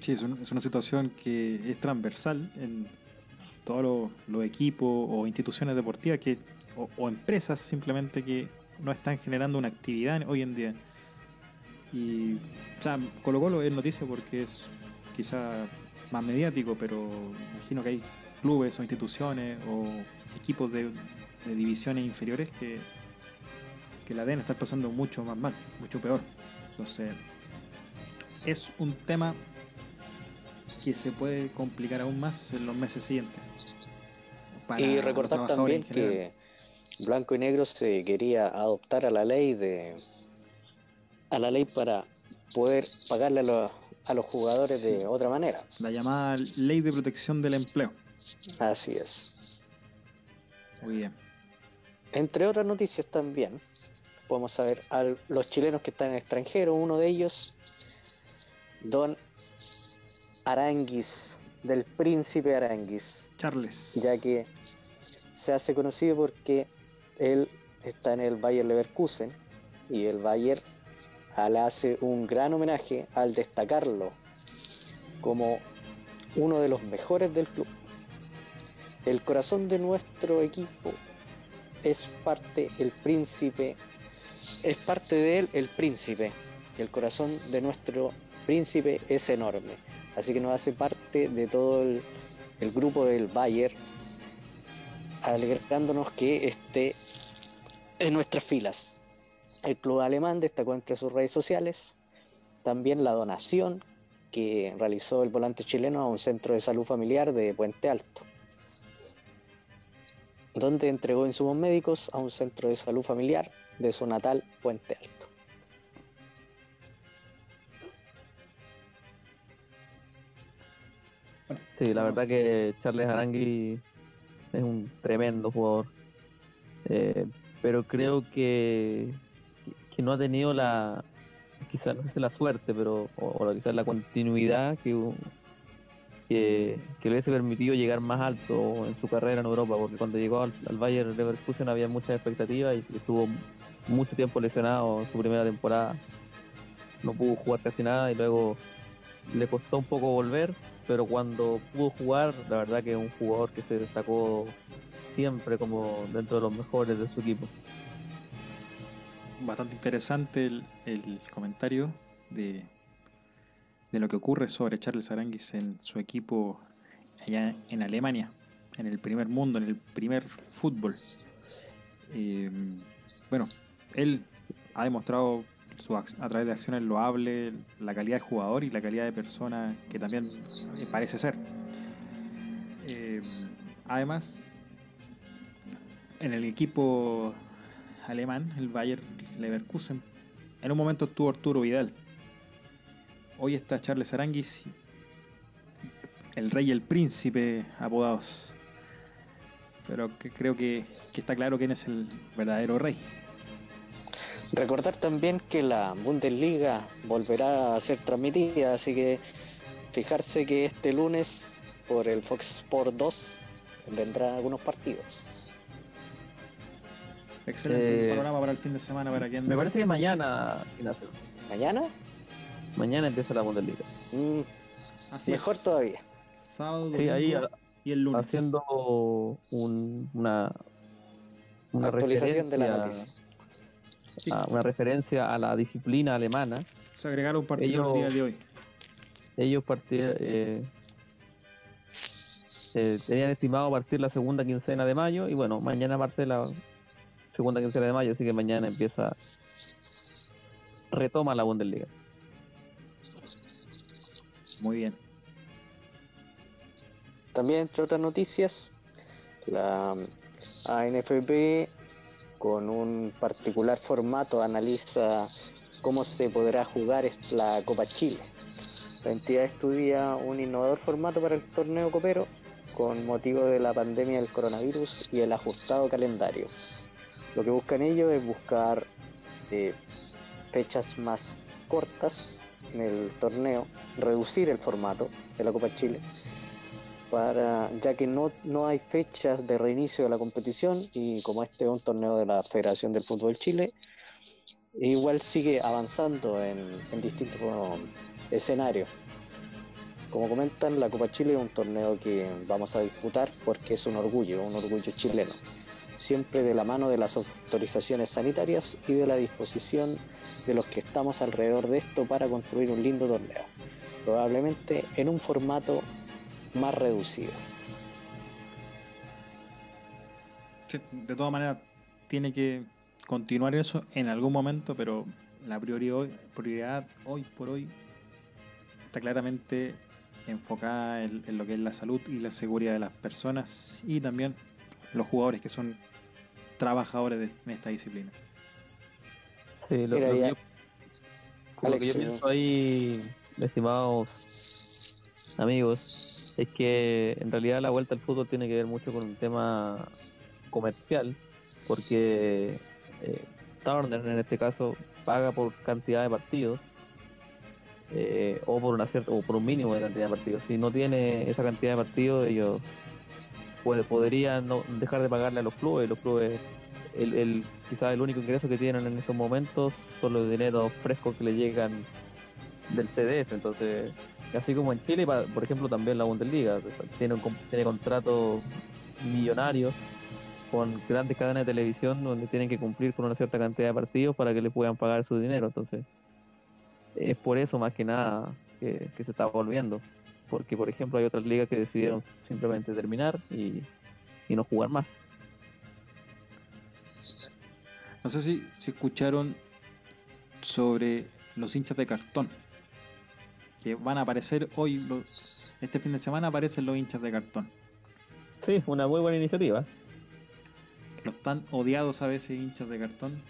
Speaker 2: Sí, es, un- es una situación que es transversal en todos los, equipos o instituciones deportivas que, o empresas simplemente que no están generando una actividad hoy en día. Y, o sea, Colo Colo es noticia porque es quizá más mediático, pero imagino que hay clubes o instituciones o equipos de, de divisiones inferiores que, que la deben estar pasando mucho más mal, mucho peor. Entonces, es un tema que se puede complicar aún más en los meses siguientes. Para
Speaker 3: Y recordar también que Blanco y Negro se quería adoptar a la ley de a la ley para poder pagarle a los, a los jugadores
Speaker 2: Sí.
Speaker 3: de otra manera.
Speaker 2: la llamada Ley de Protección del Empleo.
Speaker 3: Así es.
Speaker 2: Muy bien.
Speaker 3: Entre otras noticias también, podemos saber a los chilenos que están en el extranjero, uno de ellos, Don Aranguis, del Príncipe Aranguis,
Speaker 2: Charles.
Speaker 3: ya que se hace conocido porque él está en el Bayer Leverkusen y el Bayer ah, le hace un gran homenaje al destacarlo como uno de los mejores del club. El corazón de nuestro equipo es parte el príncipe, es parte de él el príncipe. El corazón de nuestro príncipe es enorme, así que nos hace parte de todo el, el grupo del Bayer, alegrándonos que esté en nuestras filas. El club alemán destacó entre sus redes sociales también la donación que realizó el volante chileno a un centro de salud familiar de Puente Alto. donde entregó insumos médicos a un centro de salud familiar de su natal Puente Alto.
Speaker 4: Sí, la verdad que Charles Arangui es un tremendo jugador. Eh, pero creo que, que no ha tenido la, quizás no sé la suerte, pero o, o quizás la continuidad que, que, que le hubiese permitido llegar más alto en su carrera en Europa, porque cuando llegó al, al Bayern Leverkusen había muchas expectativas y estuvo mucho tiempo lesionado en su primera temporada. No pudo jugar casi nada y luego le costó un poco volver, pero cuando pudo jugar, la verdad que es un jugador que se destacó siempre como dentro de los mejores de su equipo.
Speaker 2: Bastante interesante el, el comentario de, de lo que ocurre sobre Charles Aranguis en su equipo allá en Alemania, en el primer mundo, en el primer fútbol. Eh, bueno, él ha demostrado su, a través de acciones loables la calidad de jugador y la calidad de persona que también eh, parece ser. Eh, además, en el equipo alemán, el Bayer Leverkusen, en un momento estuvo Arturo Vidal. Hoy está Charles Aranguis, el rey y el príncipe apodados. Pero que creo que está claro quién es el verdadero rey.
Speaker 3: Recordar también que la Bundesliga volverá a ser transmitida, así que fijarse que este lunes por el Fox Sport 2 vendrán algunos partidos.
Speaker 2: Excelente
Speaker 4: Eh,
Speaker 2: panorama para el fin de semana para quien
Speaker 4: Me parece que mañana, Ignacio,
Speaker 3: ¿Mañana?
Speaker 4: mañana empieza la Bundesliga.
Speaker 3: Mm,
Speaker 2: Así
Speaker 3: mejor
Speaker 2: es.
Speaker 3: todavía.
Speaker 2: Sábado,
Speaker 4: Sí, ahí
Speaker 2: y el lunes.
Speaker 4: haciendo un- una, una
Speaker 3: Actualización de la noticia.
Speaker 4: A- una referencia a la disciplina alemana.
Speaker 2: Se agregaron partidos
Speaker 4: Ellos-
Speaker 2: el día de hoy.
Speaker 4: Ellos partir- eh, eh, tenían estimado partir la segunda quincena de mayo y bueno, mañana parte la segunda quincena de mayo, así que mañana empieza, retoma la Bundesliga.
Speaker 2: Muy bien.
Speaker 3: También, entre otras noticias, la ANFP con un particular formato analiza cómo se podrá jugar la Copa Chile. La entidad estudia un innovador formato para el torneo copero con motivo de la pandemia del coronavirus y el ajustado calendario. Lo que buscan ellos es buscar eh, fechas más cortas en el torneo, reducir el formato de la Copa Chile para ya que no, no hay fechas de reinicio de la competición y como este es un torneo de la Federación del Fútbol Chile, igual sigue avanzando en, en distintos um, escenarios. Como comentan, la Copa Chile es un torneo que vamos a disputar porque es un orgullo, un orgullo chileno, siempre de la mano de las autorizaciones sanitarias y de la disposición de los que estamos alrededor de esto para construir un lindo torneo, probablemente en un formato más reducido.
Speaker 2: Sí, de todas maneras, tiene que continuar eso en algún momento, pero la prioridad hoy, prioridad hoy por hoy está claramente enfocada en, en lo que es la salud y la seguridad de las personas y también los jugadores que son trabajadores de, en esta disciplina.
Speaker 4: Sí, lo, que yo, lo que yo
Speaker 3: Alex,
Speaker 4: pienso ahí, estimados amigos, es que en realidad la vuelta al fútbol tiene que ver mucho con un tema comercial, porque eh, Turner en este caso paga por cantidad de partidos eh, o por una cierta o por un mínimo de cantidad de partidos. Si no tiene esa cantidad de partidos, ellos puede, podrían no dejar de pagarle a los clubes. Los clubes, el, el, quizás el único ingreso que tienen en estos momentos son los dineros frescos que le llegan del CDF. Entonces, así como en Chile, por ejemplo, también la Bundesliga tiene, un, contratos millonarios con grandes cadenas de televisión donde tienen que cumplir con una cierta cantidad de partidos para que le puedan pagar su dinero. Entonces, es por eso más que nada que, que se está volviendo. Porque, por ejemplo, hay otras ligas que decidieron simplemente terminar y, y no jugar más.
Speaker 2: No sé si, si escucharon sobre los hinchas de cartón. Que van a aparecer hoy, lo- este fin de semana aparecen los hinchas de cartón.
Speaker 4: Sí, una muy buena iniciativa.
Speaker 2: tan odiados a veces hinchas de cartón,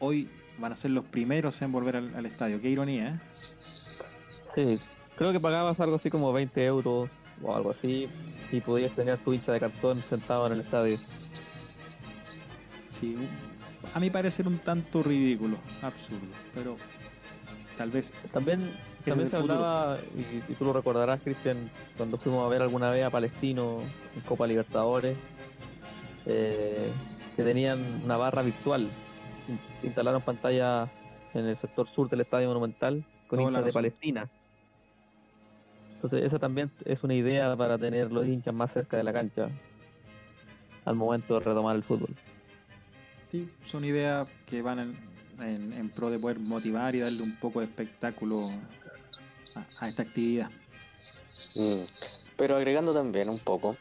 Speaker 2: hoy van a ser los primeros en volver al, al estadio. Qué ironía, ¿eh?
Speaker 4: Sí, creo que pagabas algo así como 20 euros o algo así y podías tener tu hincha de cartón sentado en el estadio.
Speaker 2: Sí, a mi parecer un tanto ridículo, absurdo, pero tal vez
Speaker 4: También, también se hablaba, y, y tú lo recordarás, Cristian, cuando fuimos a ver alguna vez a Palestino en Copa Libertadores, eh, que tenían una barra virtual. In- Instalaron pantalla en el sector sur del Estadio Monumental con hinchas de. Palestina. Entonces, esa también es una idea para tener los hinchas más cerca de la cancha al momento de retomar el fútbol.
Speaker 2: Sí, son ideas que van en, en- pro de poder motivar y darle un poco de espectáculo a, esta actividad.
Speaker 3: Mm, Pero agregando también un poco,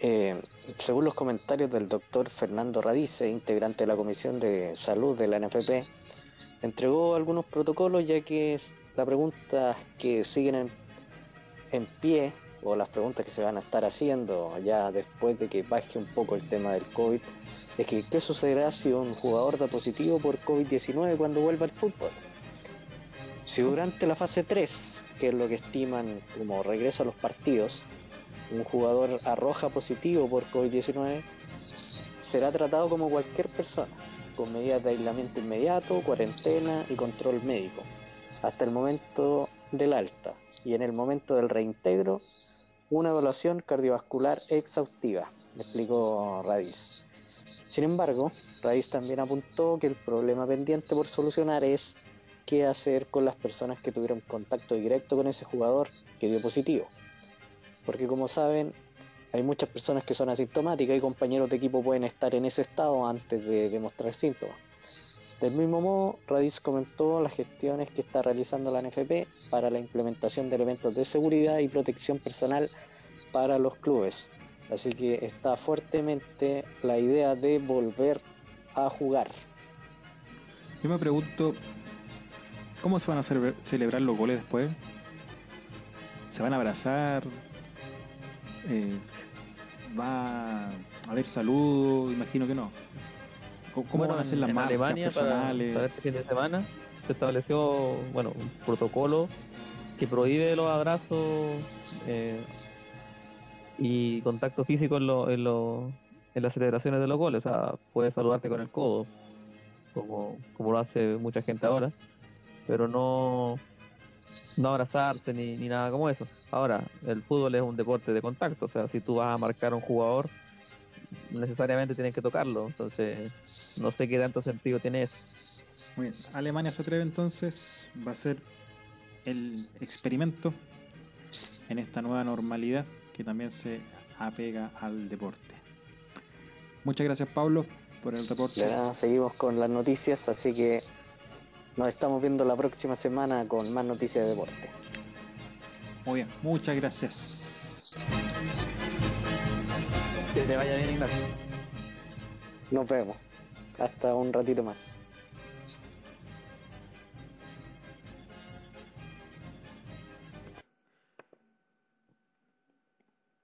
Speaker 3: eh, según los comentarios del doctor Fernando Radice, integrante de la Comisión de Salud de la NFP, entregó algunos protocolos ya que las preguntas que siguen en, en pie o las preguntas que se van a estar haciendo ya después de que baje un poco el tema del COVID es que qué sucederá si un jugador da positivo por COVID-19 cuando vuelva al fútbol. Si durante la fase 3, que es lo que estiman como regreso a los partidos, un jugador arroja positivo por COVID-19, será tratado como cualquier persona, con medidas de aislamiento inmediato, cuarentena y control médico, hasta el momento del alta y en el momento del reintegro, una evaluación cardiovascular exhaustiva, explicó Radiz. Sin embargo, Radiz también apuntó que el problema pendiente por solucionar es qué hacer con las personas que tuvieron contacto directo con ese jugador que dio positivo. Porque como saben, hay muchas personas que son asintomáticas y compañeros de equipo pueden estar en ese estado antes de demostrar síntomas. Del mismo modo, Radiz comentó las gestiones que está realizando la NFP para la implementación de elementos de seguridad y protección personal para los clubes. Así que está fuertemente la idea de volver a jugar.
Speaker 2: Yo me pregunto, ¿cómo se van a celebra- celebrar los goles después? ¿Se van a abrazar? Eh, ¿Va a haber saludos? Imagino que no. ¿Cómo, cómo
Speaker 4: Bueno,
Speaker 2: van a ser las
Speaker 4: en
Speaker 2: marcas
Speaker 4: Alemania para,
Speaker 2: personales?
Speaker 4: para este fin de semana se estableció bueno un protocolo que prohíbe los abrazos eh, y contacto físico en, lo- en, en las celebraciones de los goles. O sea, puedes saludarte con el codo, como, como lo hace mucha gente ahora, pero no, no abrazarse ni, ni nada como eso. Ahora, el fútbol es un deporte de contacto, o sea, si tú vas a marcar a un jugador, necesariamente tienes que tocarlo, entonces no sé qué tanto sentido tiene eso.
Speaker 2: Muy bien. Alemania se atreve entonces, va a ser el experimento en esta nueva normalidad que también se apega al deporte. Muchas gracias Pablo por el reporte.
Speaker 3: Nada, seguimos con las noticias, así que nos estamos viendo la próxima semana con más noticias de deporte.
Speaker 2: Muy bien, muchas gracias.
Speaker 4: Que te vaya bien, Ignacio.
Speaker 3: Nos vemos. Hasta un ratito más.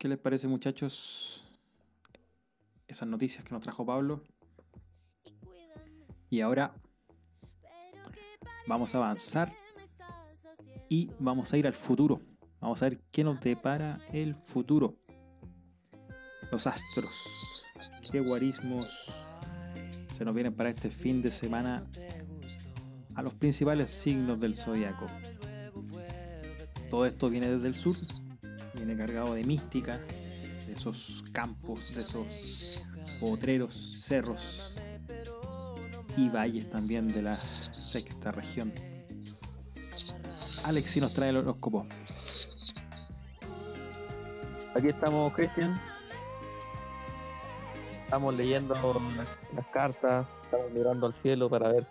Speaker 2: ¿Qué les parece muchachos? Esas noticias que nos trajo Pablo. Y ahora vamos a avanzar y vamos a ir al futuro. Vamos a ver qué nos depara el futuro. Los astros. ¿Qué guarismos se nos vienen para este fin de semana a los principales signos del zodiaco? Todo esto viene desde el sur, viene cargado de mística, de esos campos, de esos potreros, cerros y valles también de la sexta región. Alex nos trae el horóscopo.
Speaker 4: Aquí estamos, Cristian. Estamos leyendo las, cartas, estamos mirando al cielo para ver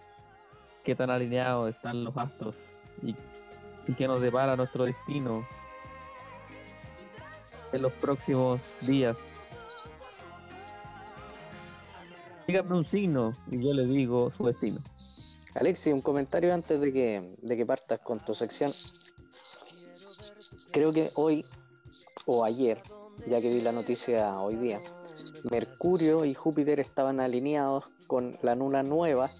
Speaker 4: qué tan alineados están los astros y qué nos depara nuestro destino en los próximos días. Dígame un signo y yo le digo su destino.
Speaker 3: Alexi, un comentario antes de que, de que partas con tu sección. Creo que hoy o ayer, ya que vi la noticia hoy día, Mercurio y Júpiter estaban alineados con la luna nueva,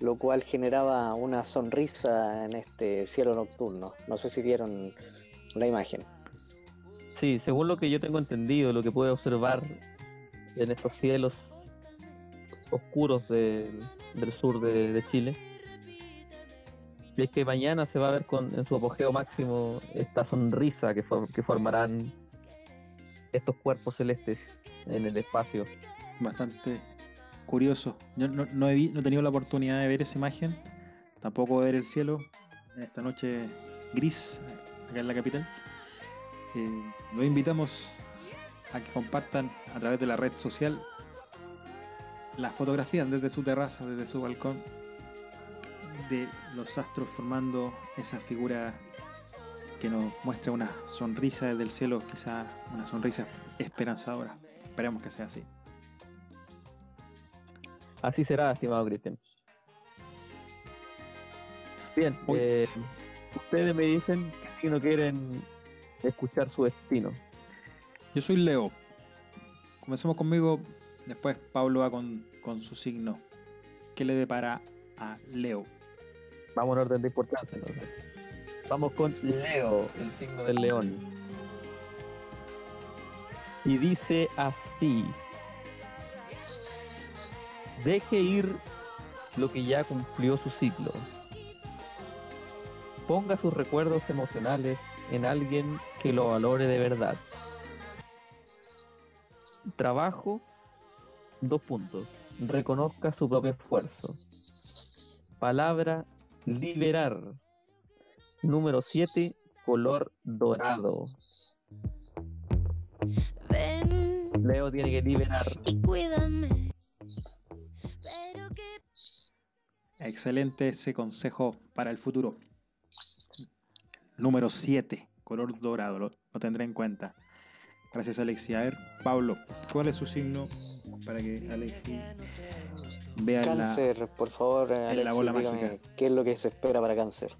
Speaker 3: lo cual generaba una sonrisa en este cielo nocturno. No sé si vieron la imagen.
Speaker 4: Sí, según lo que yo tengo entendido, lo que puede observar en estos cielos oscuros de- del sur de, de Chile, es que mañana se va a ver con, en su apogeo máximo esta sonrisa que, for- que formarán estos cuerpos celestes en el espacio.
Speaker 2: Bastante curioso. Yo no, no he, no he tenido la oportunidad de ver esa imagen, tampoco de ver el cielo en esta noche gris acá en la capital. Eh, los invitamos a que compartan a través de la red social las fotografías desde su terraza, desde su balcón, de los astros formando esa figura que nos muestra una sonrisa desde el cielo, quizá una sonrisa esperanzadora. Esperemos que sea así.
Speaker 4: Así será, estimado Cristian. Bien, eh, ustedes me dicen que si no quieren escuchar su destino.
Speaker 2: Yo soy Leo. Comencemos conmigo, después Pablo va con, con su signo. ¿Qué le depara a Leo?
Speaker 4: Vamos en orden de importancia, entonces. Vamos con Leo, el signo del león. Y dice así. Deje ir lo que ya cumplió su ciclo. Ponga sus recuerdos emocionales en alguien que lo valore de verdad. Trabajo, dos puntos. Reconozca su propio esfuerzo. Palabra, liberar. Número 7, color dorado.
Speaker 6: Ven
Speaker 4: Leo tiene que liberar.
Speaker 6: y cuídame. Pero que
Speaker 2: Excelente ese consejo para el futuro. Número 7, color dorado, lo, lo tendré en cuenta. Gracias Alexia. A ver, Pablo, ¿cuál es su signo para que Alexia vea la...
Speaker 3: Cáncer, por favor,
Speaker 2: la
Speaker 3: Alexis,
Speaker 2: bola
Speaker 3: dígame,
Speaker 2: mágica.
Speaker 3: ¿qué es lo que se espera para cáncer?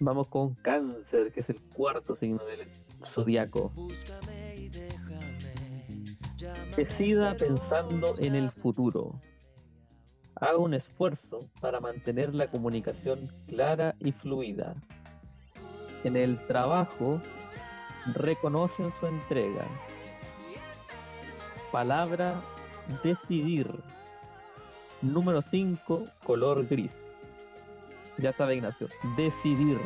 Speaker 4: Vamos con cáncer, que es el cuarto signo del zodiaco. Decida pensando en el futuro. Haga un esfuerzo para mantener la comunicación clara y fluida. En el trabajo, reconocen su entrega. Palabra, decidir. Número 5, color gris. Ya sabe Ignacio, decidir.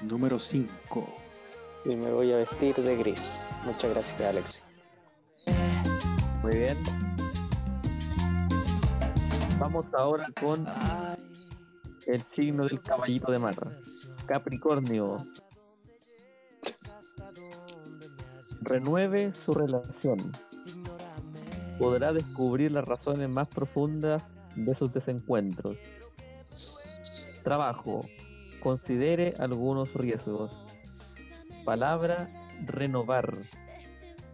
Speaker 2: Número 5.
Speaker 3: Y me voy a vestir de gris. Muchas gracias, Alexis.
Speaker 4: Muy bien. Vamos ahora con el signo del caballito de mar. Capricornio. Renueve su relación. Podrá descubrir las razones más profundas de sus desencuentros. Trabajo. Considere algunos riesgos. Palabra, renovar.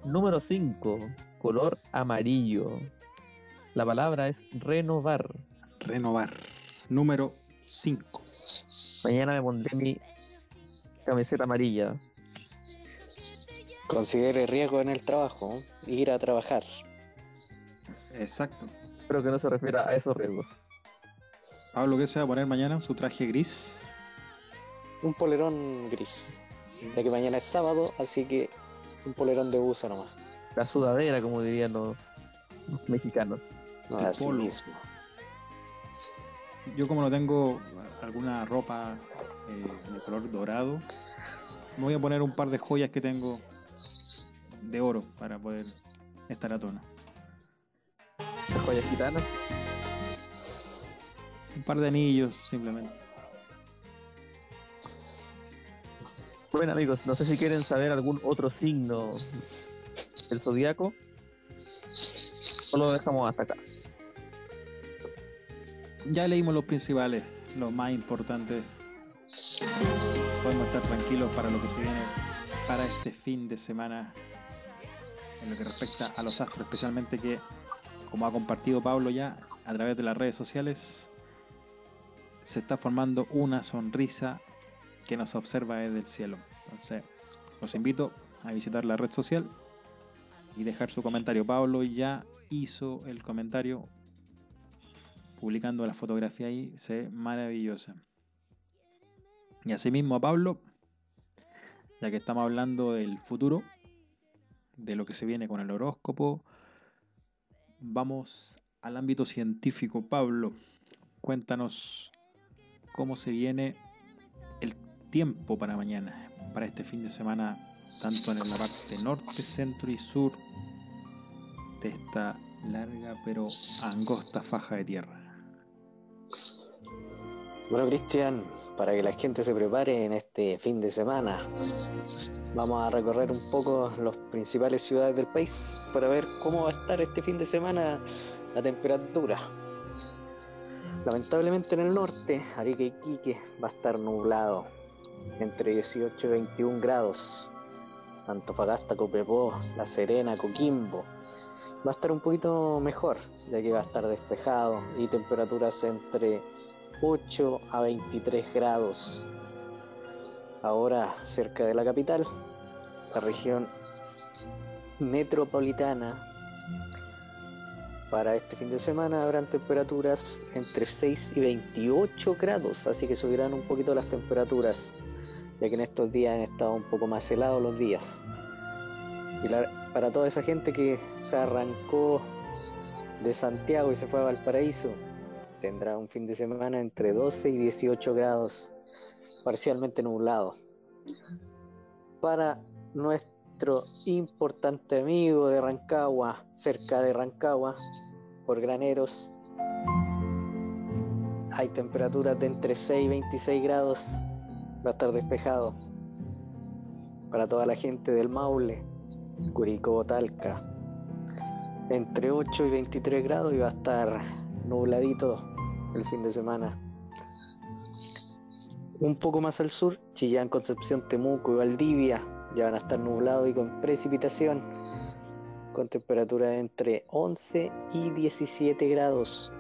Speaker 4: Número 5. Color amarillo. La palabra es renovar.
Speaker 2: Renovar. Número 5.
Speaker 4: Mañana me pondré mi camiseta amarilla.
Speaker 3: Considere riesgo en el trabajo, ¿eh? ir a trabajar.
Speaker 2: Exacto.
Speaker 4: Espero que no se refiera a esos riesgos.
Speaker 2: Pablo, ¿qué se va a poner mañana? ¿Su traje gris?
Speaker 3: Un polerón gris. Ya que mañana es sábado, así que un polerón de buzo nomás.
Speaker 4: La sudadera, como dirían los, los mexicanos.
Speaker 3: No,
Speaker 2: El
Speaker 3: así
Speaker 2: polo.
Speaker 3: mismo.
Speaker 2: Yo como no tengo alguna ropa eh, de color dorado, me voy a poner un par de joyas que tengo de oro para poder estar a tono.
Speaker 4: Joyas gitanas.
Speaker 2: Un par de anillos simplemente.
Speaker 4: Bueno amigos, no sé si quieren saber algún otro signo del zodiaco. O lo dejamos hasta acá.
Speaker 2: Ya leímos los principales, los más importantes. Podemos estar tranquilos para lo que se viene para este fin de semana en lo que respecta a los astros, especialmente que, como ha compartido Pablo ya a través de las redes sociales, se está formando una sonrisa que nos observa desde el cielo. Entonces, los invito a visitar la red social y dejar su comentario. Pablo ya hizo el comentario publicando la fotografía ahí, se ve maravillosa. Y asimismo a Pablo, ya que estamos hablando del futuro, de lo que se viene con el horóscopo, vamos al ámbito científico. Pablo, cuéntanos cómo se viene el tiempo para mañana, para este fin de semana, tanto en la parte norte, centro y sur de esta larga pero angosta faja de tierra.
Speaker 3: Bueno, Cristian, para que la gente se prepare en este fin de semana, vamos a recorrer un poco las principales ciudades del país para ver cómo va a estar este fin de semana la temperatura. Lamentablemente en el norte, Arica y Iquique va a estar nublado, entre 18 y 21 grados. Antofagasta, Copiapó, La Serena, Coquimbo. Va a estar un poquito mejor, ya que va a estar despejado y temperaturas entre 8 a 23 grados. Ahora cerca de la capital, la región metropolitana. Para este fin de semana habrán temperaturas entre 6 y 28 grados, así que subirán un poquito las temperaturas, ya que en estos días han estado un poco más helados los días. Y la- para toda esa gente que se arrancó de Santiago y se fue a Valparaíso, tendrá un fin de semana entre 12 y 18 grados, parcialmente nublado. Para nuestro importante amigo de Rancagua, cerca de Rancagua, por graneros, hay temperaturas de entre 6 y 26 grados, va a estar despejado. Para toda la gente del Maule, Curicó, Talca, entre 8 y 23 grados y va a estar nubladito el fin de semana. Un poco más al sur, Chillán, Concepción, Temuco y Valdivia ya van a estar nublados y con precipitación, con temperatura entre 11 y 17 grados.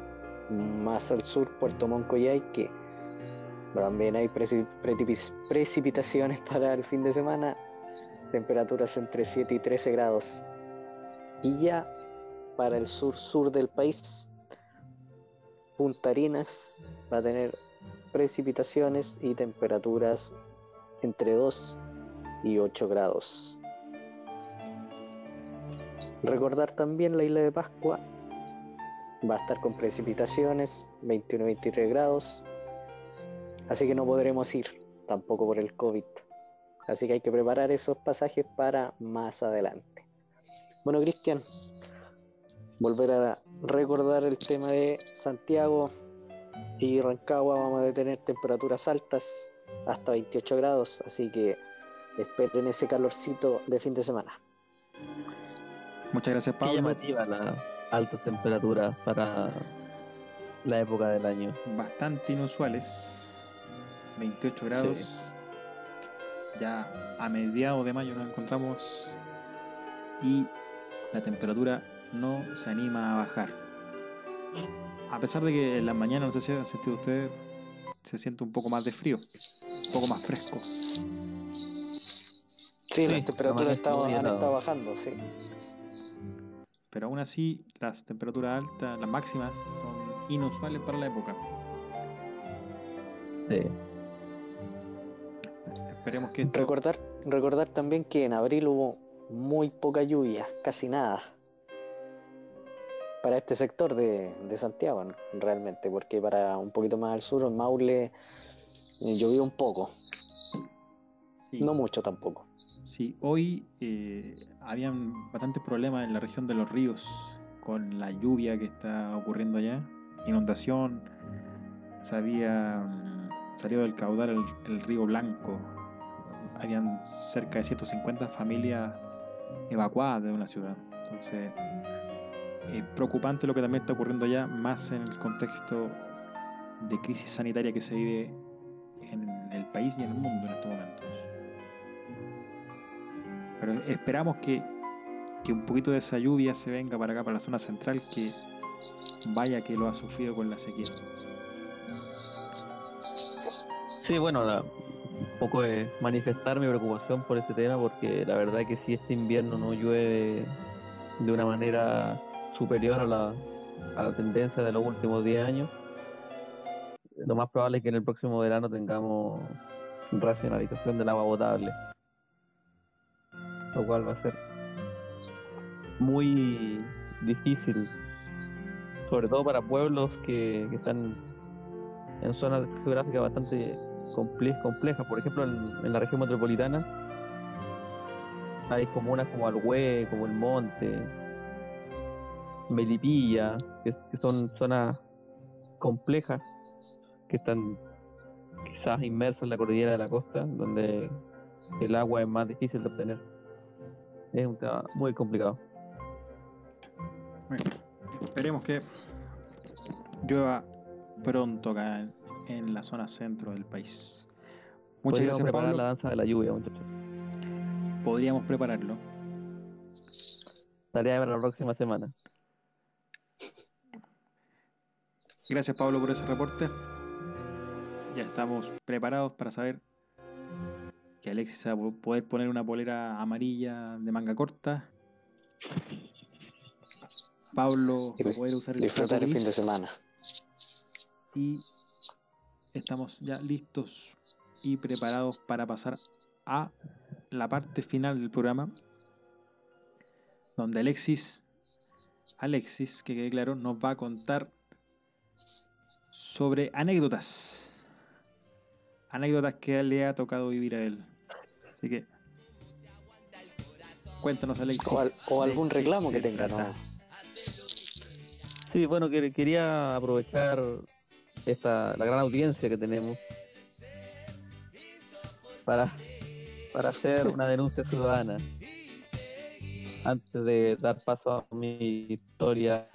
Speaker 3: Más al sur, Puerto Montt y Yaique, también hay precipitaciones para el fin de semana, temperaturas entre 7 y 13 grados. Y ya para el sur-sur del país, Punta Arenas va a tener precipitaciones y temperaturas entre 2 y 8 grados. Recordar también la isla de Pascua va a estar con precipitaciones 21-23 grados, así que no podremos ir tampoco por el COVID. Así que hay que preparar esos pasajes para más adelante. Bueno, Cristian, volver a recordar el tema de Santiago y Rancagua vamos a tener temperaturas altas hasta 28 grados, así que esperen ese calorcito de fin de semana.
Speaker 2: Muchas gracias,
Speaker 4: Qué
Speaker 2: Pablo.
Speaker 4: llamativa la alta temperatura para la época del año.
Speaker 2: Bastante inusuales. 28 grados. Ya a mediados de mayo nos encontramos y la temperatura no se anima a bajar. A pesar de que en las mañanas, no sé si ha sentido usted, se siente un poco más de frío, un poco más fresco.
Speaker 3: Sí, las temperaturas
Speaker 4: muy
Speaker 3: han estado bajando, sí.
Speaker 2: Pero aún así, las temperaturas altas, las máximas, son inusuales para la época.
Speaker 4: Sí.
Speaker 2: Esperemos que esto
Speaker 3: Recordar, recordar también que en abril hubo muy poca lluvia, casi nada. Para este sector de, de Santiago, ¿no? realmente, porque para un poquito más al sur, en Maule, eh, llovió un poco,
Speaker 2: sí.
Speaker 3: no mucho tampoco.
Speaker 2: Sí, hoy eh, habían bastantes problemas en la región de los ríos con la lluvia que está ocurriendo allá, inundación, se había mm, salido del caudal el, el río Blanco, habían cerca de 150 familias evacuadas de una ciudad, entonces es preocupante lo que también está ocurriendo allá, más en el contexto de crisis sanitaria que se vive en el país y en el mundo en estos momentos. Pero esperamos que, que un poquito de esa lluvia se venga para acá, para la zona central, que vaya que lo ha sufrido con la sequía.
Speaker 4: Sí, bueno, un poco de manifestar mi preocupación por ese tema, porque la verdad que si este invierno no llueve de una manera superior a la, a la tendencia de los últimos 10 años, lo más probable es que en el próximo verano tengamos racionalización del agua potable, lo cual va a ser muy difícil, sobre todo para pueblos que, que están en zonas geográficas bastante comple- complejas. Por ejemplo, en, en la región metropolitana hay comunas como Alhué, como El Monte, Melipilla, que, que son zonas complejas que están quizás inmersas en la cordillera de la costa, donde el agua es más difícil de obtener. Es un tema muy complicado.
Speaker 2: Bueno, esperemos que llueva pronto acá en, en la zona centro del país. Muchas gracias,
Speaker 4: preparar
Speaker 2: Pablo.
Speaker 4: la danza de la lluvia, muchachos.
Speaker 2: Podríamos prepararlo.
Speaker 4: Tarea para la próxima semana.
Speaker 2: Gracias, Pablo, por ese reporte. Ya estamos preparados para saber que Alexis va a poder poner una polera amarilla de manga corta. Pablo va a poder usar el
Speaker 3: Disfrutar el fin de semana.
Speaker 2: y estamos ya listos y preparados para pasar a la parte final del programa donde Alexis Alexis, que quede claro, nos va a contar sobre anécdotas anécdotas que le ha tocado vivir a él así que cuéntanos Alexis
Speaker 3: O, al- o algún reclamo que tenga, ¿no?
Speaker 4: Sí, bueno, que- quería aprovechar esta, la gran audiencia que tenemos para, para hacer una denuncia ciudadana antes de dar paso a mi historia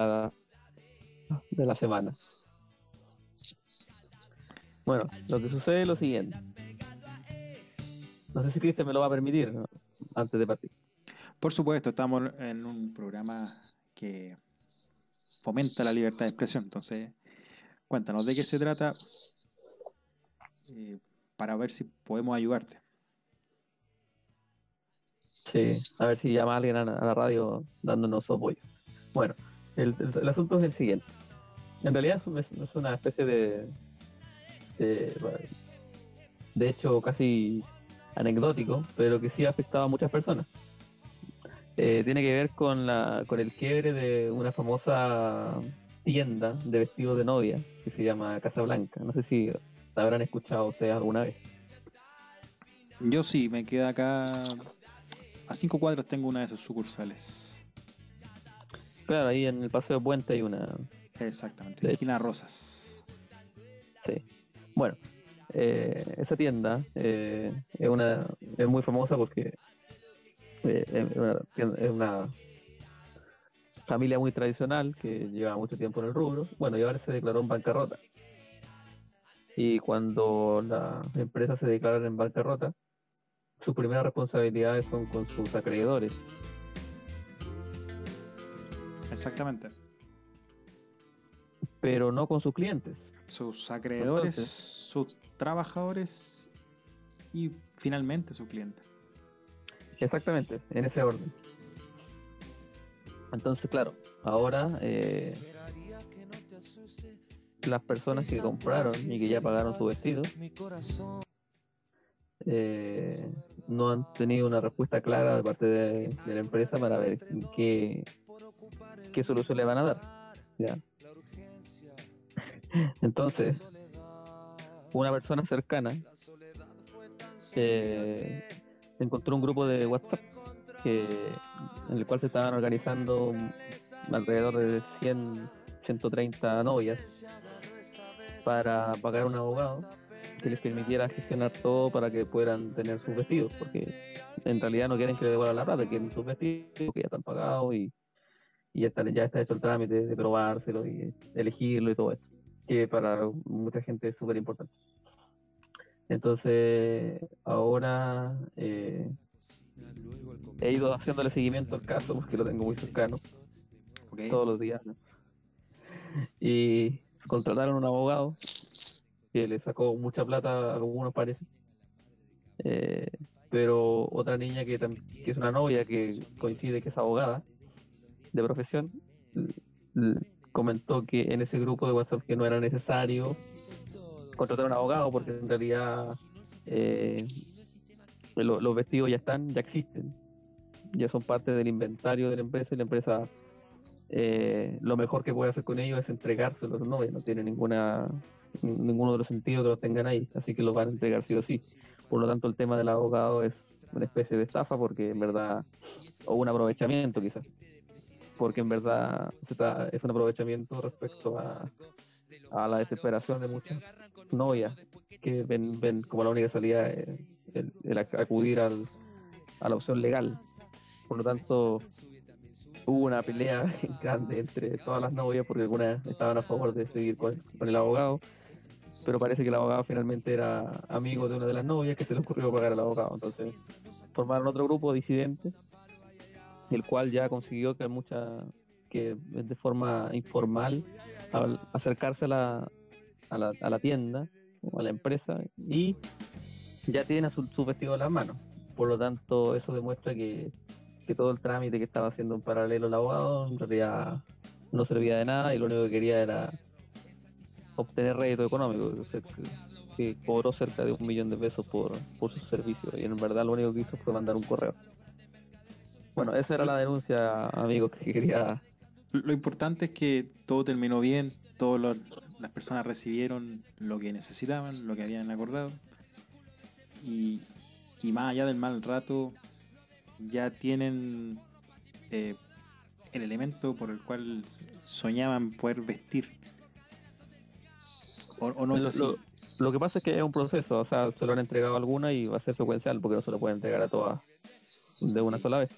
Speaker 4: de la semana. Bueno, lo que sucede es lo siguiente. No sé si Cristian me lo va a permitir ¿no? antes de partir.
Speaker 2: Por supuesto, estamos en un programa que fomenta la libertad de expresión. Entonces, cuéntanos de qué se trata eh, para ver si podemos ayudarte.
Speaker 4: Sí, a ver si llama alguien a, la- a la radio dándonos su apoyo. Bueno, el, el- el asunto es el siguiente. En realidad es una especie de, de, de hecho casi anecdótico, pero que sí ha afectado a muchas personas. Eh, tiene que ver con, la, con el quiebre de una famosa tienda de vestidos de novia que se llama Casa Blanca. No sé si la habrán escuchado ustedes alguna vez.
Speaker 2: Yo sí, me queda acá. A cinco cuadros tengo una de sus sucursales.
Speaker 4: Claro, ahí en el Paseo Puente hay una,
Speaker 2: Exactamente,
Speaker 4: De
Speaker 2: esquina Rosas.
Speaker 4: Sí. Bueno, eh, esa tienda eh, es una es muy famosa porque eh, es, una, tienda- es una familia muy tradicional que lleva mucho tiempo en el rubro. Bueno, y ahora se declaró en bancarrota. Y cuando las empresas se declaran en bancarrota, sus primeras responsabilidades son con sus acreedores.
Speaker 2: Exactamente.
Speaker 4: pero no con sus clientes.
Speaker 2: Sus acreedores,
Speaker 4: Entonces-
Speaker 2: sus trabajadores y finalmente su cliente.
Speaker 4: Exactamente, en ese orden. Entonces, claro, ahora eh, las personas que compraron y que ya pagaron su vestido eh, no han tenido una respuesta clara de parte de, de la empresa para ver qué, qué solución le van a dar. ¿ya? Entonces, una persona cercana eh, encontró un grupo de WhatsApp que, en el cual se estaban organizando alrededor de 100, 130 novias para pagar un abogado que les permitiera gestionar todo para que puedan tener sus vestidos, porque en realidad no quieren que le devuelvan la plata, quieren sus vestidos que ya están pagados y, ya, ya está hecho el trámite de probárselo y elegirlo y todo eso, que para mucha gente es súper importante. Entonces, ahora eh, he ido haciéndole seguimiento al caso porque lo tengo muy cercano todos los días. ¿no? Y contrataron un abogado que le sacó mucha plata a algunos parece. Eh, pero otra niña que, es una novia que coincide que es abogada, de profesión, comentó que en ese grupo de WhatsApp que no era necesario contratar a un abogado porque en realidad eh, lo- los vestidos ya están, ya existen, ya son parte del inventario de la empresa y la empresa eh, lo mejor que puede hacer con ellos es entregárselos, no, no tiene ninguna ninguno de los sentidos que los tengan ahí, así que los van a entregar sí o sí. Por lo tanto, el tema del abogado es una especie de estafa porque en verdad, o un aprovechamiento quizás, porque en verdad está- es un aprovechamiento respecto a, a la desesperación de muchas novias que ven, ven como la única salida eh, el, el ac- acudir al, a la opción legal. Por lo tanto, hubo una pelea grande entre todas las novias porque algunas estaban a favor de seguir con, con el abogado, pero parece que el abogado finalmente era amigo de una de las novias que se le ocurrió pagar al abogado. Entonces, formaron otro grupo disidente, el cual ya consiguió que mucha que de forma informal al acercarse a la, a la, a la tienda o a la empresa y ya tienen a su, su vestido en las manos. Por lo tanto, eso demuestra que, que todo el trámite que estaba haciendo en paralelo el abogado en realidad no servía de nada y lo único que quería era obtener rédito económico, que cobró cerca de un millón de pesos por, por sus servicios y en verdad lo único que hizo fue mandar un correo. Bueno, esa era la denuncia, amigos, que quería
Speaker 2: Lo importante es que todo terminó bien, todas las personas recibieron lo que necesitaban, lo que habían acordado. Y, y más allá del mal rato, ya tienen eh, el elemento por el cual soñaban poder vestir. O, o no es así.
Speaker 4: Lo, lo que pasa es que es un proceso, o sea, se lo han entregado a alguna y va a ser secuencial porque no se lo pueden entregar a todas de una sola vez.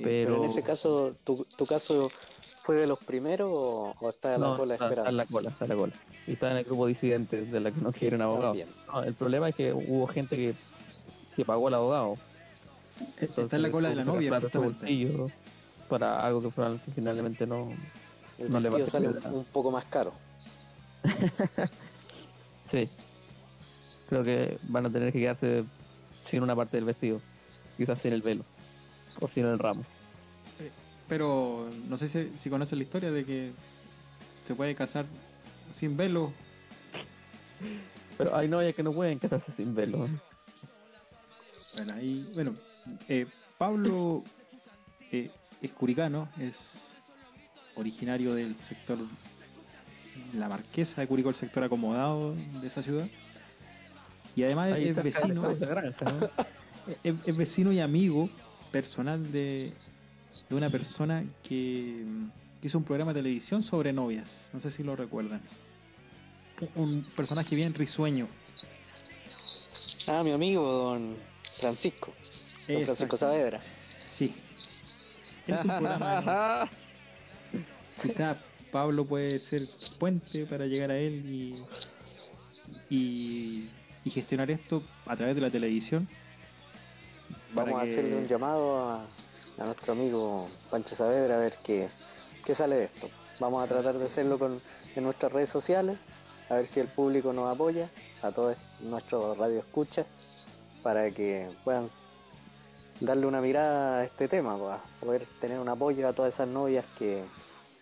Speaker 2: Sí,
Speaker 4: Pero,
Speaker 3: Pero en ese caso, ¿tu, tu caso fue de los primeros o, o está en la
Speaker 4: no,
Speaker 3: cola
Speaker 4: está, está
Speaker 3: esperando?
Speaker 4: en la cola, está en la cola. Y está en el grupo disidente de la que no quieren abogado.
Speaker 3: También.
Speaker 4: No, el problema es que hubo gente que, que pagó al abogado.
Speaker 2: Está en la cola de la novia,
Speaker 4: bolsillo para algo que final- finalmente no,
Speaker 3: El
Speaker 4: no le va a
Speaker 3: vestido sale un, un poco más caro.
Speaker 4: Sí. Creo que van a tener que quedarse sin una parte del vestido. Quizás sin el velo. O sin el ramo.
Speaker 2: Pero no sé si, si conocen la historia de que se puede casar sin velo.
Speaker 4: Pero hay novias que no pueden casarse sin velo.
Speaker 2: Bueno, ahí, bueno, eh, Pablo eh, es curicano, es originario del sector La Marquesa de Curicó, el sector acomodado de esa ciudad. Y además
Speaker 4: Ahí
Speaker 2: es
Speaker 4: de
Speaker 2: vecino,
Speaker 4: la granja, ¿no?
Speaker 2: es, es vecino y amigo personal de, de una persona que, que hizo un programa de televisión sobre novias. No sé si lo recuerdan. Un personaje bien risueño.
Speaker 3: Ah, mi amigo don Francisco. Don Francisco. Saavedra.
Speaker 2: Sí. Es un programa de- Quizá Pablo puede ser puente para llegar a él y, y, y gestionar esto a través de la televisión.
Speaker 3: Vamos a hacerle un llamado a, a nuestro amigo Pancho Saavedra a ver qué, qué sale de esto. Vamos a tratar de hacerlo con, en nuestras redes sociales, a ver si el público nos apoya, a todos nuestros radio escucha, para que puedan darle una mirada a este tema, para poder tener un apoyo a todas esas novias que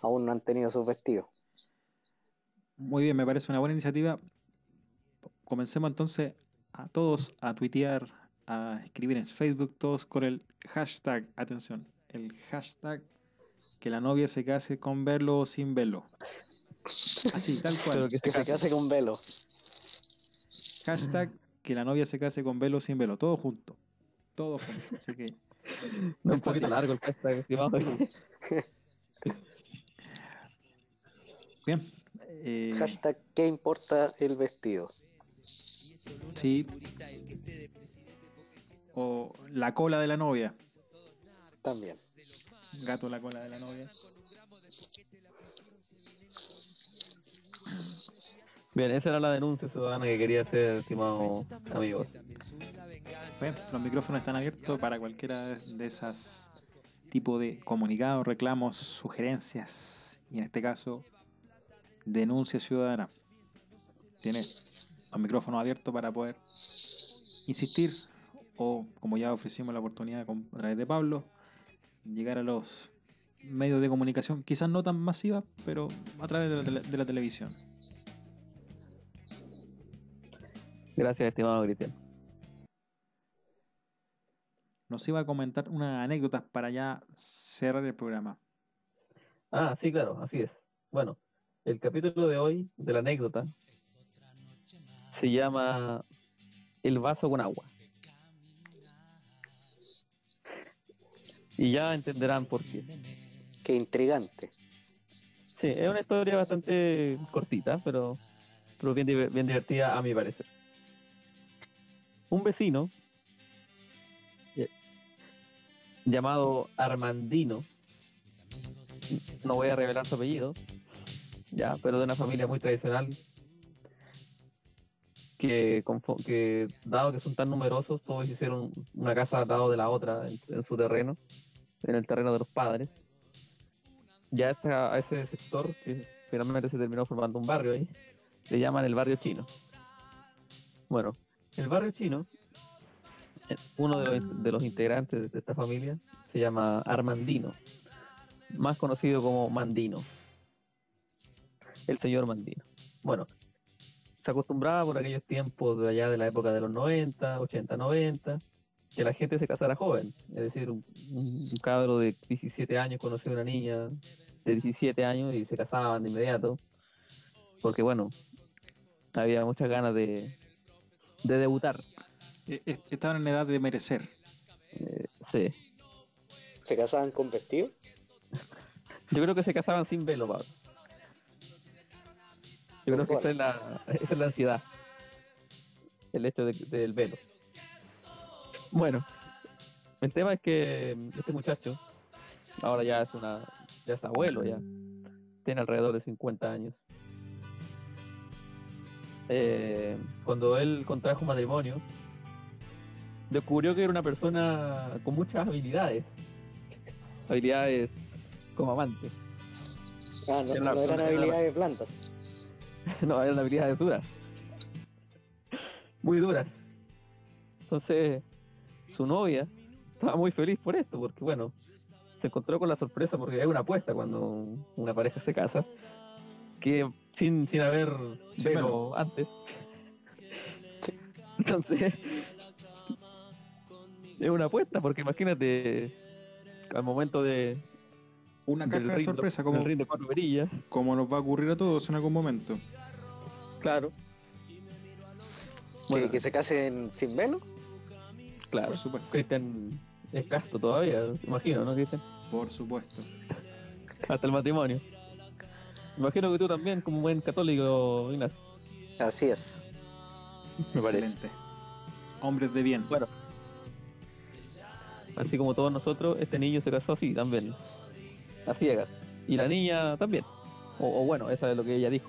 Speaker 3: aún no han tenido sus vestidos.
Speaker 2: Muy bien, me parece una buena iniciativa. Comencemos entonces a todos a tuitear, a escribir en Facebook, todos con el hashtag, atención, el hashtag que la novia se case con verlo o sin verlo. Así, tal cual.
Speaker 4: Pero que
Speaker 3: Que se case con velo.
Speaker 2: Hashtag que la novia se case con velo o sin velo, todo junto. Todo junto. Así que
Speaker 4: No,
Speaker 2: Es
Speaker 4: poquito largo el hashtag, estimado.
Speaker 2: bien. Eh,
Speaker 3: Hashtag ¿Qué importa el vestido?
Speaker 2: sí. O la cola de la novia.
Speaker 3: También.
Speaker 2: Gato la cola de la novia.
Speaker 4: Bien, esa era la denuncia ciudadana que quería hacer, estimado amigos.
Speaker 2: Bien, los micrófonos están abiertos para cualquiera de esas tipo de comunicados, reclamos, sugerencias y en este caso denuncia ciudadana. Tiene los micrófonos abiertos para poder insistir o como ya ofrecimos la oportunidad a través de Pablo, llegar a los medios de comunicación, quizás no tan masivas, pero a través de la, tele- de la televisión.
Speaker 4: Gracias, estimado Cristian.
Speaker 2: Nos iba a comentar unas anécdotas para ya cerrar el programa.
Speaker 4: Ah, sí, claro, así es. Bueno, el capítulo de hoy de la anécdota se llama El vaso con agua. Y ya entenderán por qué.
Speaker 3: Qué intrigante.
Speaker 4: Sí, es una historia bastante cortita, pero, pero bien, bien divertida a mi parecer. Un vecino eh, llamado Armandino, no voy a revelar su apellido, ya, pero de una familia muy tradicional, que, que dado que son tan numerosos, todos hicieron una casa al lado de la otra en, en su terreno, en el terreno de los padres ya a ese sector, que finalmente se terminó formando un barrio ahí, le llaman el barrio chino. Bueno, el barrio chino, eh, uno de los, de los integrantes de esta familia se llama Armandino, más conocido como Mandino, el señor Mandino. Bueno, se acostumbraba por aquellos tiempos de allá de la época de los 90, 80, 90, que la gente se casara joven, es decir, un, un cabro de 17 años conoció a una niña de 17 años y se casaban de inmediato, porque bueno, había muchas ganas de, de debutar.
Speaker 2: Eh, eh, Estaban en edad de merecer.
Speaker 4: Eh, sí.
Speaker 3: ¿Se casaban con vestido?
Speaker 4: Yo creo que se casaban sin velo, Pablo. Yo creo que esa es la, esa es la ansiedad. El hecho de- del velo. Bueno, el tema es que este muchacho ahora ya es una ya es abuelo ya. Tiene alrededor de 50 años. Eh, cuando él contrajo matrimonio, descubrió que era una persona con muchas habilidades. Habilidades como amante.
Speaker 3: Ah, no,
Speaker 4: Era
Speaker 3: no eran habilidades blandas.
Speaker 4: no, eran habilidades duras. Muy duras. Entonces, su novia estaba muy feliz por esto, porque bueno, se encontró con la sorpresa porque hay una apuesta cuando una pareja se casa, que sin, sin haber velo
Speaker 2: velo.
Speaker 4: antes. Entonces, es una apuesta, porque imagínate al momento de
Speaker 2: Una
Speaker 4: del
Speaker 2: caja de
Speaker 4: ring-
Speaker 2: sorpresa, como, como nos va a ocurrir a todos en algún momento.
Speaker 4: claro.
Speaker 3: ¿Que,
Speaker 4: Bueno,
Speaker 3: que se casen sin velo?
Speaker 4: Claro.
Speaker 2: Por supuesto.
Speaker 4: Cristian es casto todavía, imagino, ¿no, Cristian?
Speaker 2: Por supuesto.
Speaker 4: Hasta el matrimonio. Imagino que tú también, como buen católico, Ignacio.
Speaker 3: Así es.
Speaker 4: Me parece.
Speaker 2: Excelente. Hombres de bien.
Speaker 4: Bueno, así como todos nosotros, este niño se casó así también, a ciegas. Y la niña también. O, o bueno, esa es lo que ella dijo.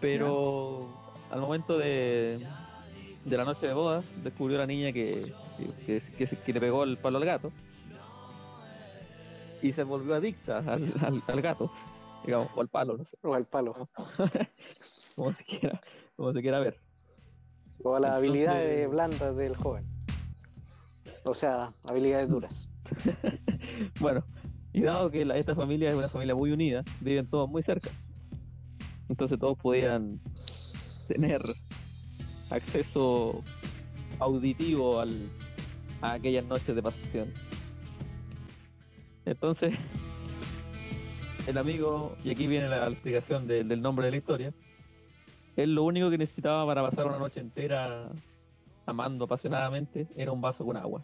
Speaker 4: Pero al momento de, de la noche de bodas, descubrió la niña que, que, que- le pegó el palo al gato. Y se volvió adicta al, al- al gato, digamos, o al palo, no sé,
Speaker 3: O al palo.
Speaker 4: como se quiera, como se quiera ver.
Speaker 3: O a las
Speaker 4: Entonces-
Speaker 3: habilidades blandas del joven. O sea, habilidades duras.
Speaker 4: Bueno, y dado que la- esta familia es una familia muy unida, viven todos muy cerca. Entonces todos podían tener acceso auditivo al, a aquellas noches de pasión. Entonces, el amigo, y aquí viene la explicación de- del nombre de la historia, él lo único que necesitaba para pasar una noche entera amando apasionadamente era un vaso con agua.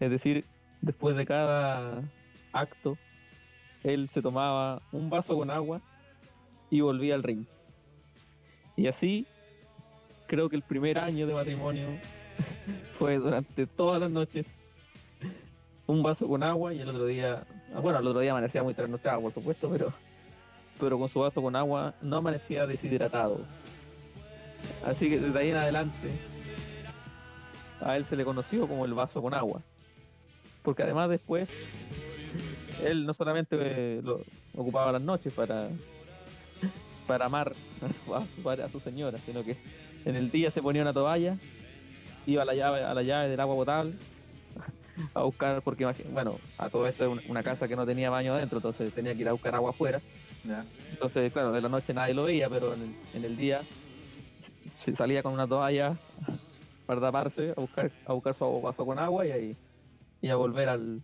Speaker 4: Es decir, después de cada acto, él se tomaba un vaso con agua y volvía al ring. Y así, creo que el primer año de matrimonio fue durante todas las noches un vaso con agua y el otro día, bueno, el otro día amanecía muy trasnochado, por supuesto, pero, pero con su vaso con agua no amanecía deshidratado. Así que desde ahí en adelante, a él se le conoció como el vaso con agua. Porque además después, él no solamente eh, ocupaba las noches para, para amar a su, a a su señora, sino que en el día se ponía una toalla, iba a la llave, a la llave del agua potable, a buscar, porque bueno, a todo esto es un- una casa que no tenía baño adentro, entonces tenía que ir a buscar agua afuera. Entonces, claro, de la noche nadie lo veía, pero en el, en el día se salía con una toalla para taparse, a buscar, a buscar su vaso con agua y ahí y a volver al,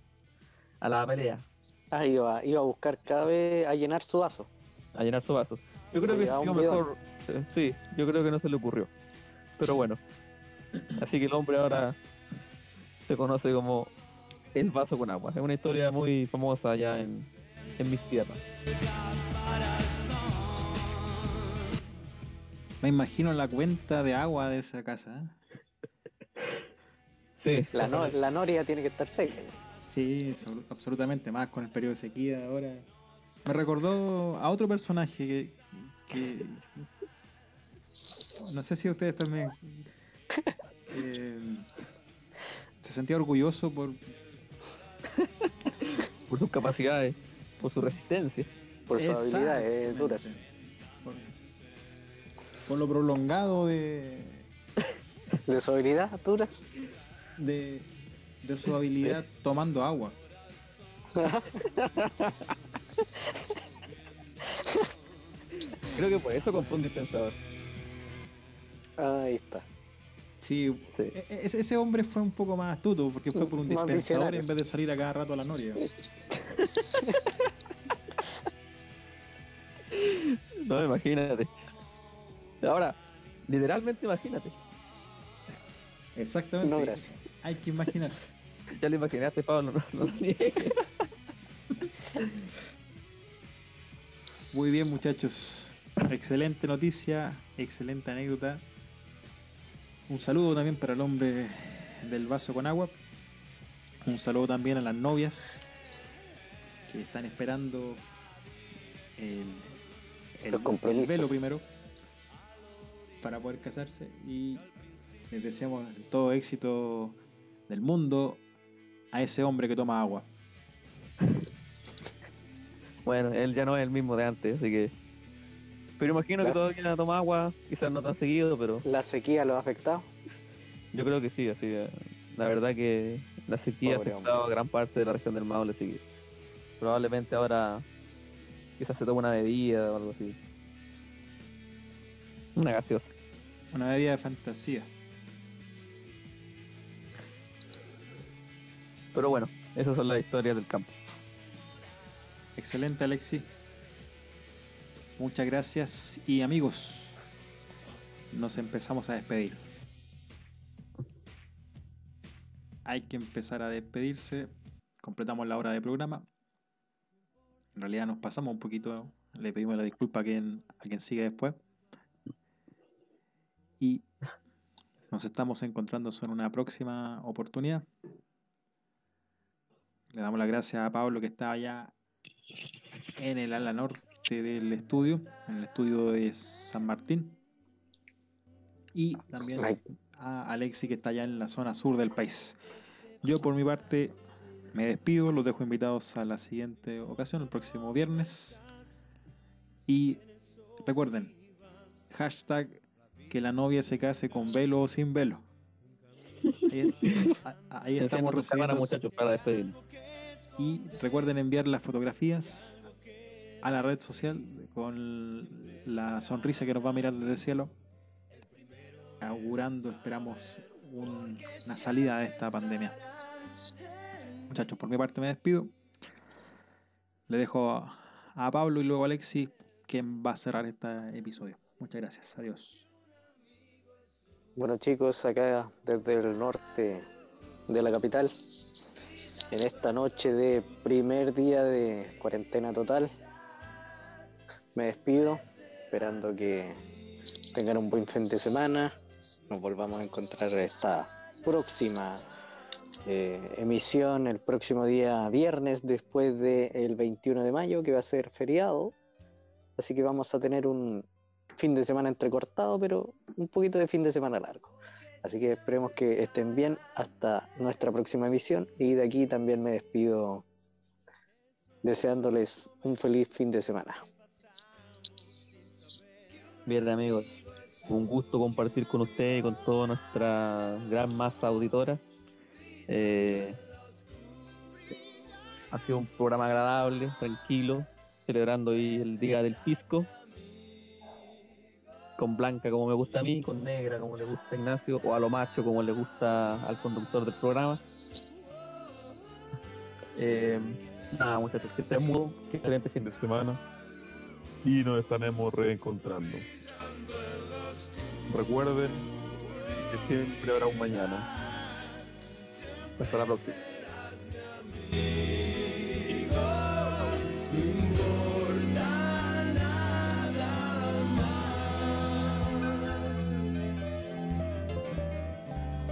Speaker 4: a la pelea,
Speaker 3: Ah, iba, iba a buscar cada vez a llenar su vaso.
Speaker 4: a llenar su vaso. Yo creo que sí,
Speaker 3: un
Speaker 4: mejor, sí, yo creo que no se le ocurrió. Pero bueno, así que el hombre ahora se conoce como el vaso con agua. Es una historia muy famosa allá en, en mis tierras.
Speaker 2: Me imagino la cuenta de agua de esa casa. ¿eh?
Speaker 4: Sí,
Speaker 3: La, no- la noria tiene que estar seca.
Speaker 2: Sí, absolu- absolutamente, más con el periodo de sequía ahora. Me recordó a otro personaje que, que- no sé si ustedes también eh, se sentía orgulloso por,
Speaker 4: por sus capacidades, por su resistencia.
Speaker 3: Por sus habilidades
Speaker 2: Exactamente.
Speaker 3: duras.
Speaker 2: por, por lo prolongado de,
Speaker 3: De su habilidad duras.
Speaker 2: de, de su habilidad tomando agua.
Speaker 4: Creo que por eso compró un dispensador.
Speaker 3: Ahí está.
Speaker 2: Sí,
Speaker 4: Sí.
Speaker 2: e- e- ese, ese hombre fue un poco más astuto porque fue por un
Speaker 3: Más
Speaker 2: dispensador en vez de salir a cada rato a la noria.
Speaker 4: No, imagínate. Ahora, literalmente imagínate.
Speaker 2: Exactamente.
Speaker 3: No, gracias.
Speaker 2: Hay que imaginarse.
Speaker 4: Ya lo imaginaste, Pablo, no, no lo niegues.
Speaker 2: Muy bien, muchachos. Excelente noticia, excelente anécdota. Un saludo también para el hombre del vaso con agua. Un saludo también a las novias que están esperando el, el-
Speaker 3: Los
Speaker 2: el
Speaker 3: compromisos.
Speaker 2: velo primero para poder casarse y les deseamos todo éxito del mundo a ese hombre que toma agua.
Speaker 4: Bueno, él ya no es el mismo de antes, así que. Pero imagino que todavía toma agua, quizás no tan seguido, pero
Speaker 3: La sequía lo ha afectado.
Speaker 4: yo creo que sí, así. eh, La verdad que la sequía ha
Speaker 3: Pobre
Speaker 4: afectado a gran parte de la región del Maule, así que probablemente ahora quizás se tome una bebida o algo así. Una gaseosa.
Speaker 2: Una bebida de fantasía.
Speaker 4: Pero bueno, esas son las historias del campo.
Speaker 2: Excelente, Alexi. Muchas gracias. Y amigos, nos empezamos a despedir. Hay que empezar a despedirse. Completamos la hora de programa. En realidad nos pasamos un poquito. Le pedimos la disculpa a quien, a quien sigue después. Y nos estamos encontrando en una próxima oportunidad. Le damos las gracias a Pablo que está allá en el ala norte del estudio, en el estudio de San Martín. Y también a Alexi que está allá en la zona sur del país. Yo por mi parte me despido, los dejo invitados a la siguiente ocasión, el próximo viernes. Y recuerden, hashtag que la novia se case con velo o sin velo. Ahí, ahí estamos recibiendo
Speaker 4: muchachos, para despedirnos.
Speaker 2: y recuerden enviar las fotografías a la red social con la sonrisa que nos va a mirar desde el cielo, augurando, esperamos, un- una salida de esta pandemia. Muchachos, por mi parte me despido. Le dejo a, Pablo y luego a Alexi, quien va a cerrar este episodio. Muchas gracias. Adiós.
Speaker 3: Bueno chicos, acá desde el norte de la capital, en esta noche de primer día de cuarentena total, me despido, esperando que tengan un buen fin de semana, nos volvamos a encontrar esta próxima eh, emisión el próximo día viernes después del 21 de mayo, que va a ser feriado, así que vamos a tener un fin de semana entrecortado, pero un poquito de fin de semana largo. Así que esperemos que estén bien hasta nuestra próxima emisión y de aquí también me despido deseándoles un feliz fin de semana.
Speaker 4: Bien, amigos, un gusto compartir con ustedes y con toda nuestra gran masa auditora. Eh, Ha sido un programa agradable, tranquilo, celebrando hoy el Día del Fisco. Con blanca como me gusta a mí, con negra como le gusta a Ignacio, o a lo macho como le gusta al conductor del programa. Eh, nada, muchachos, que estén muy excelente fin de semana
Speaker 7: y nos estaremos reencontrando. Recuerden que siempre habrá un mañana. Hasta la próxima.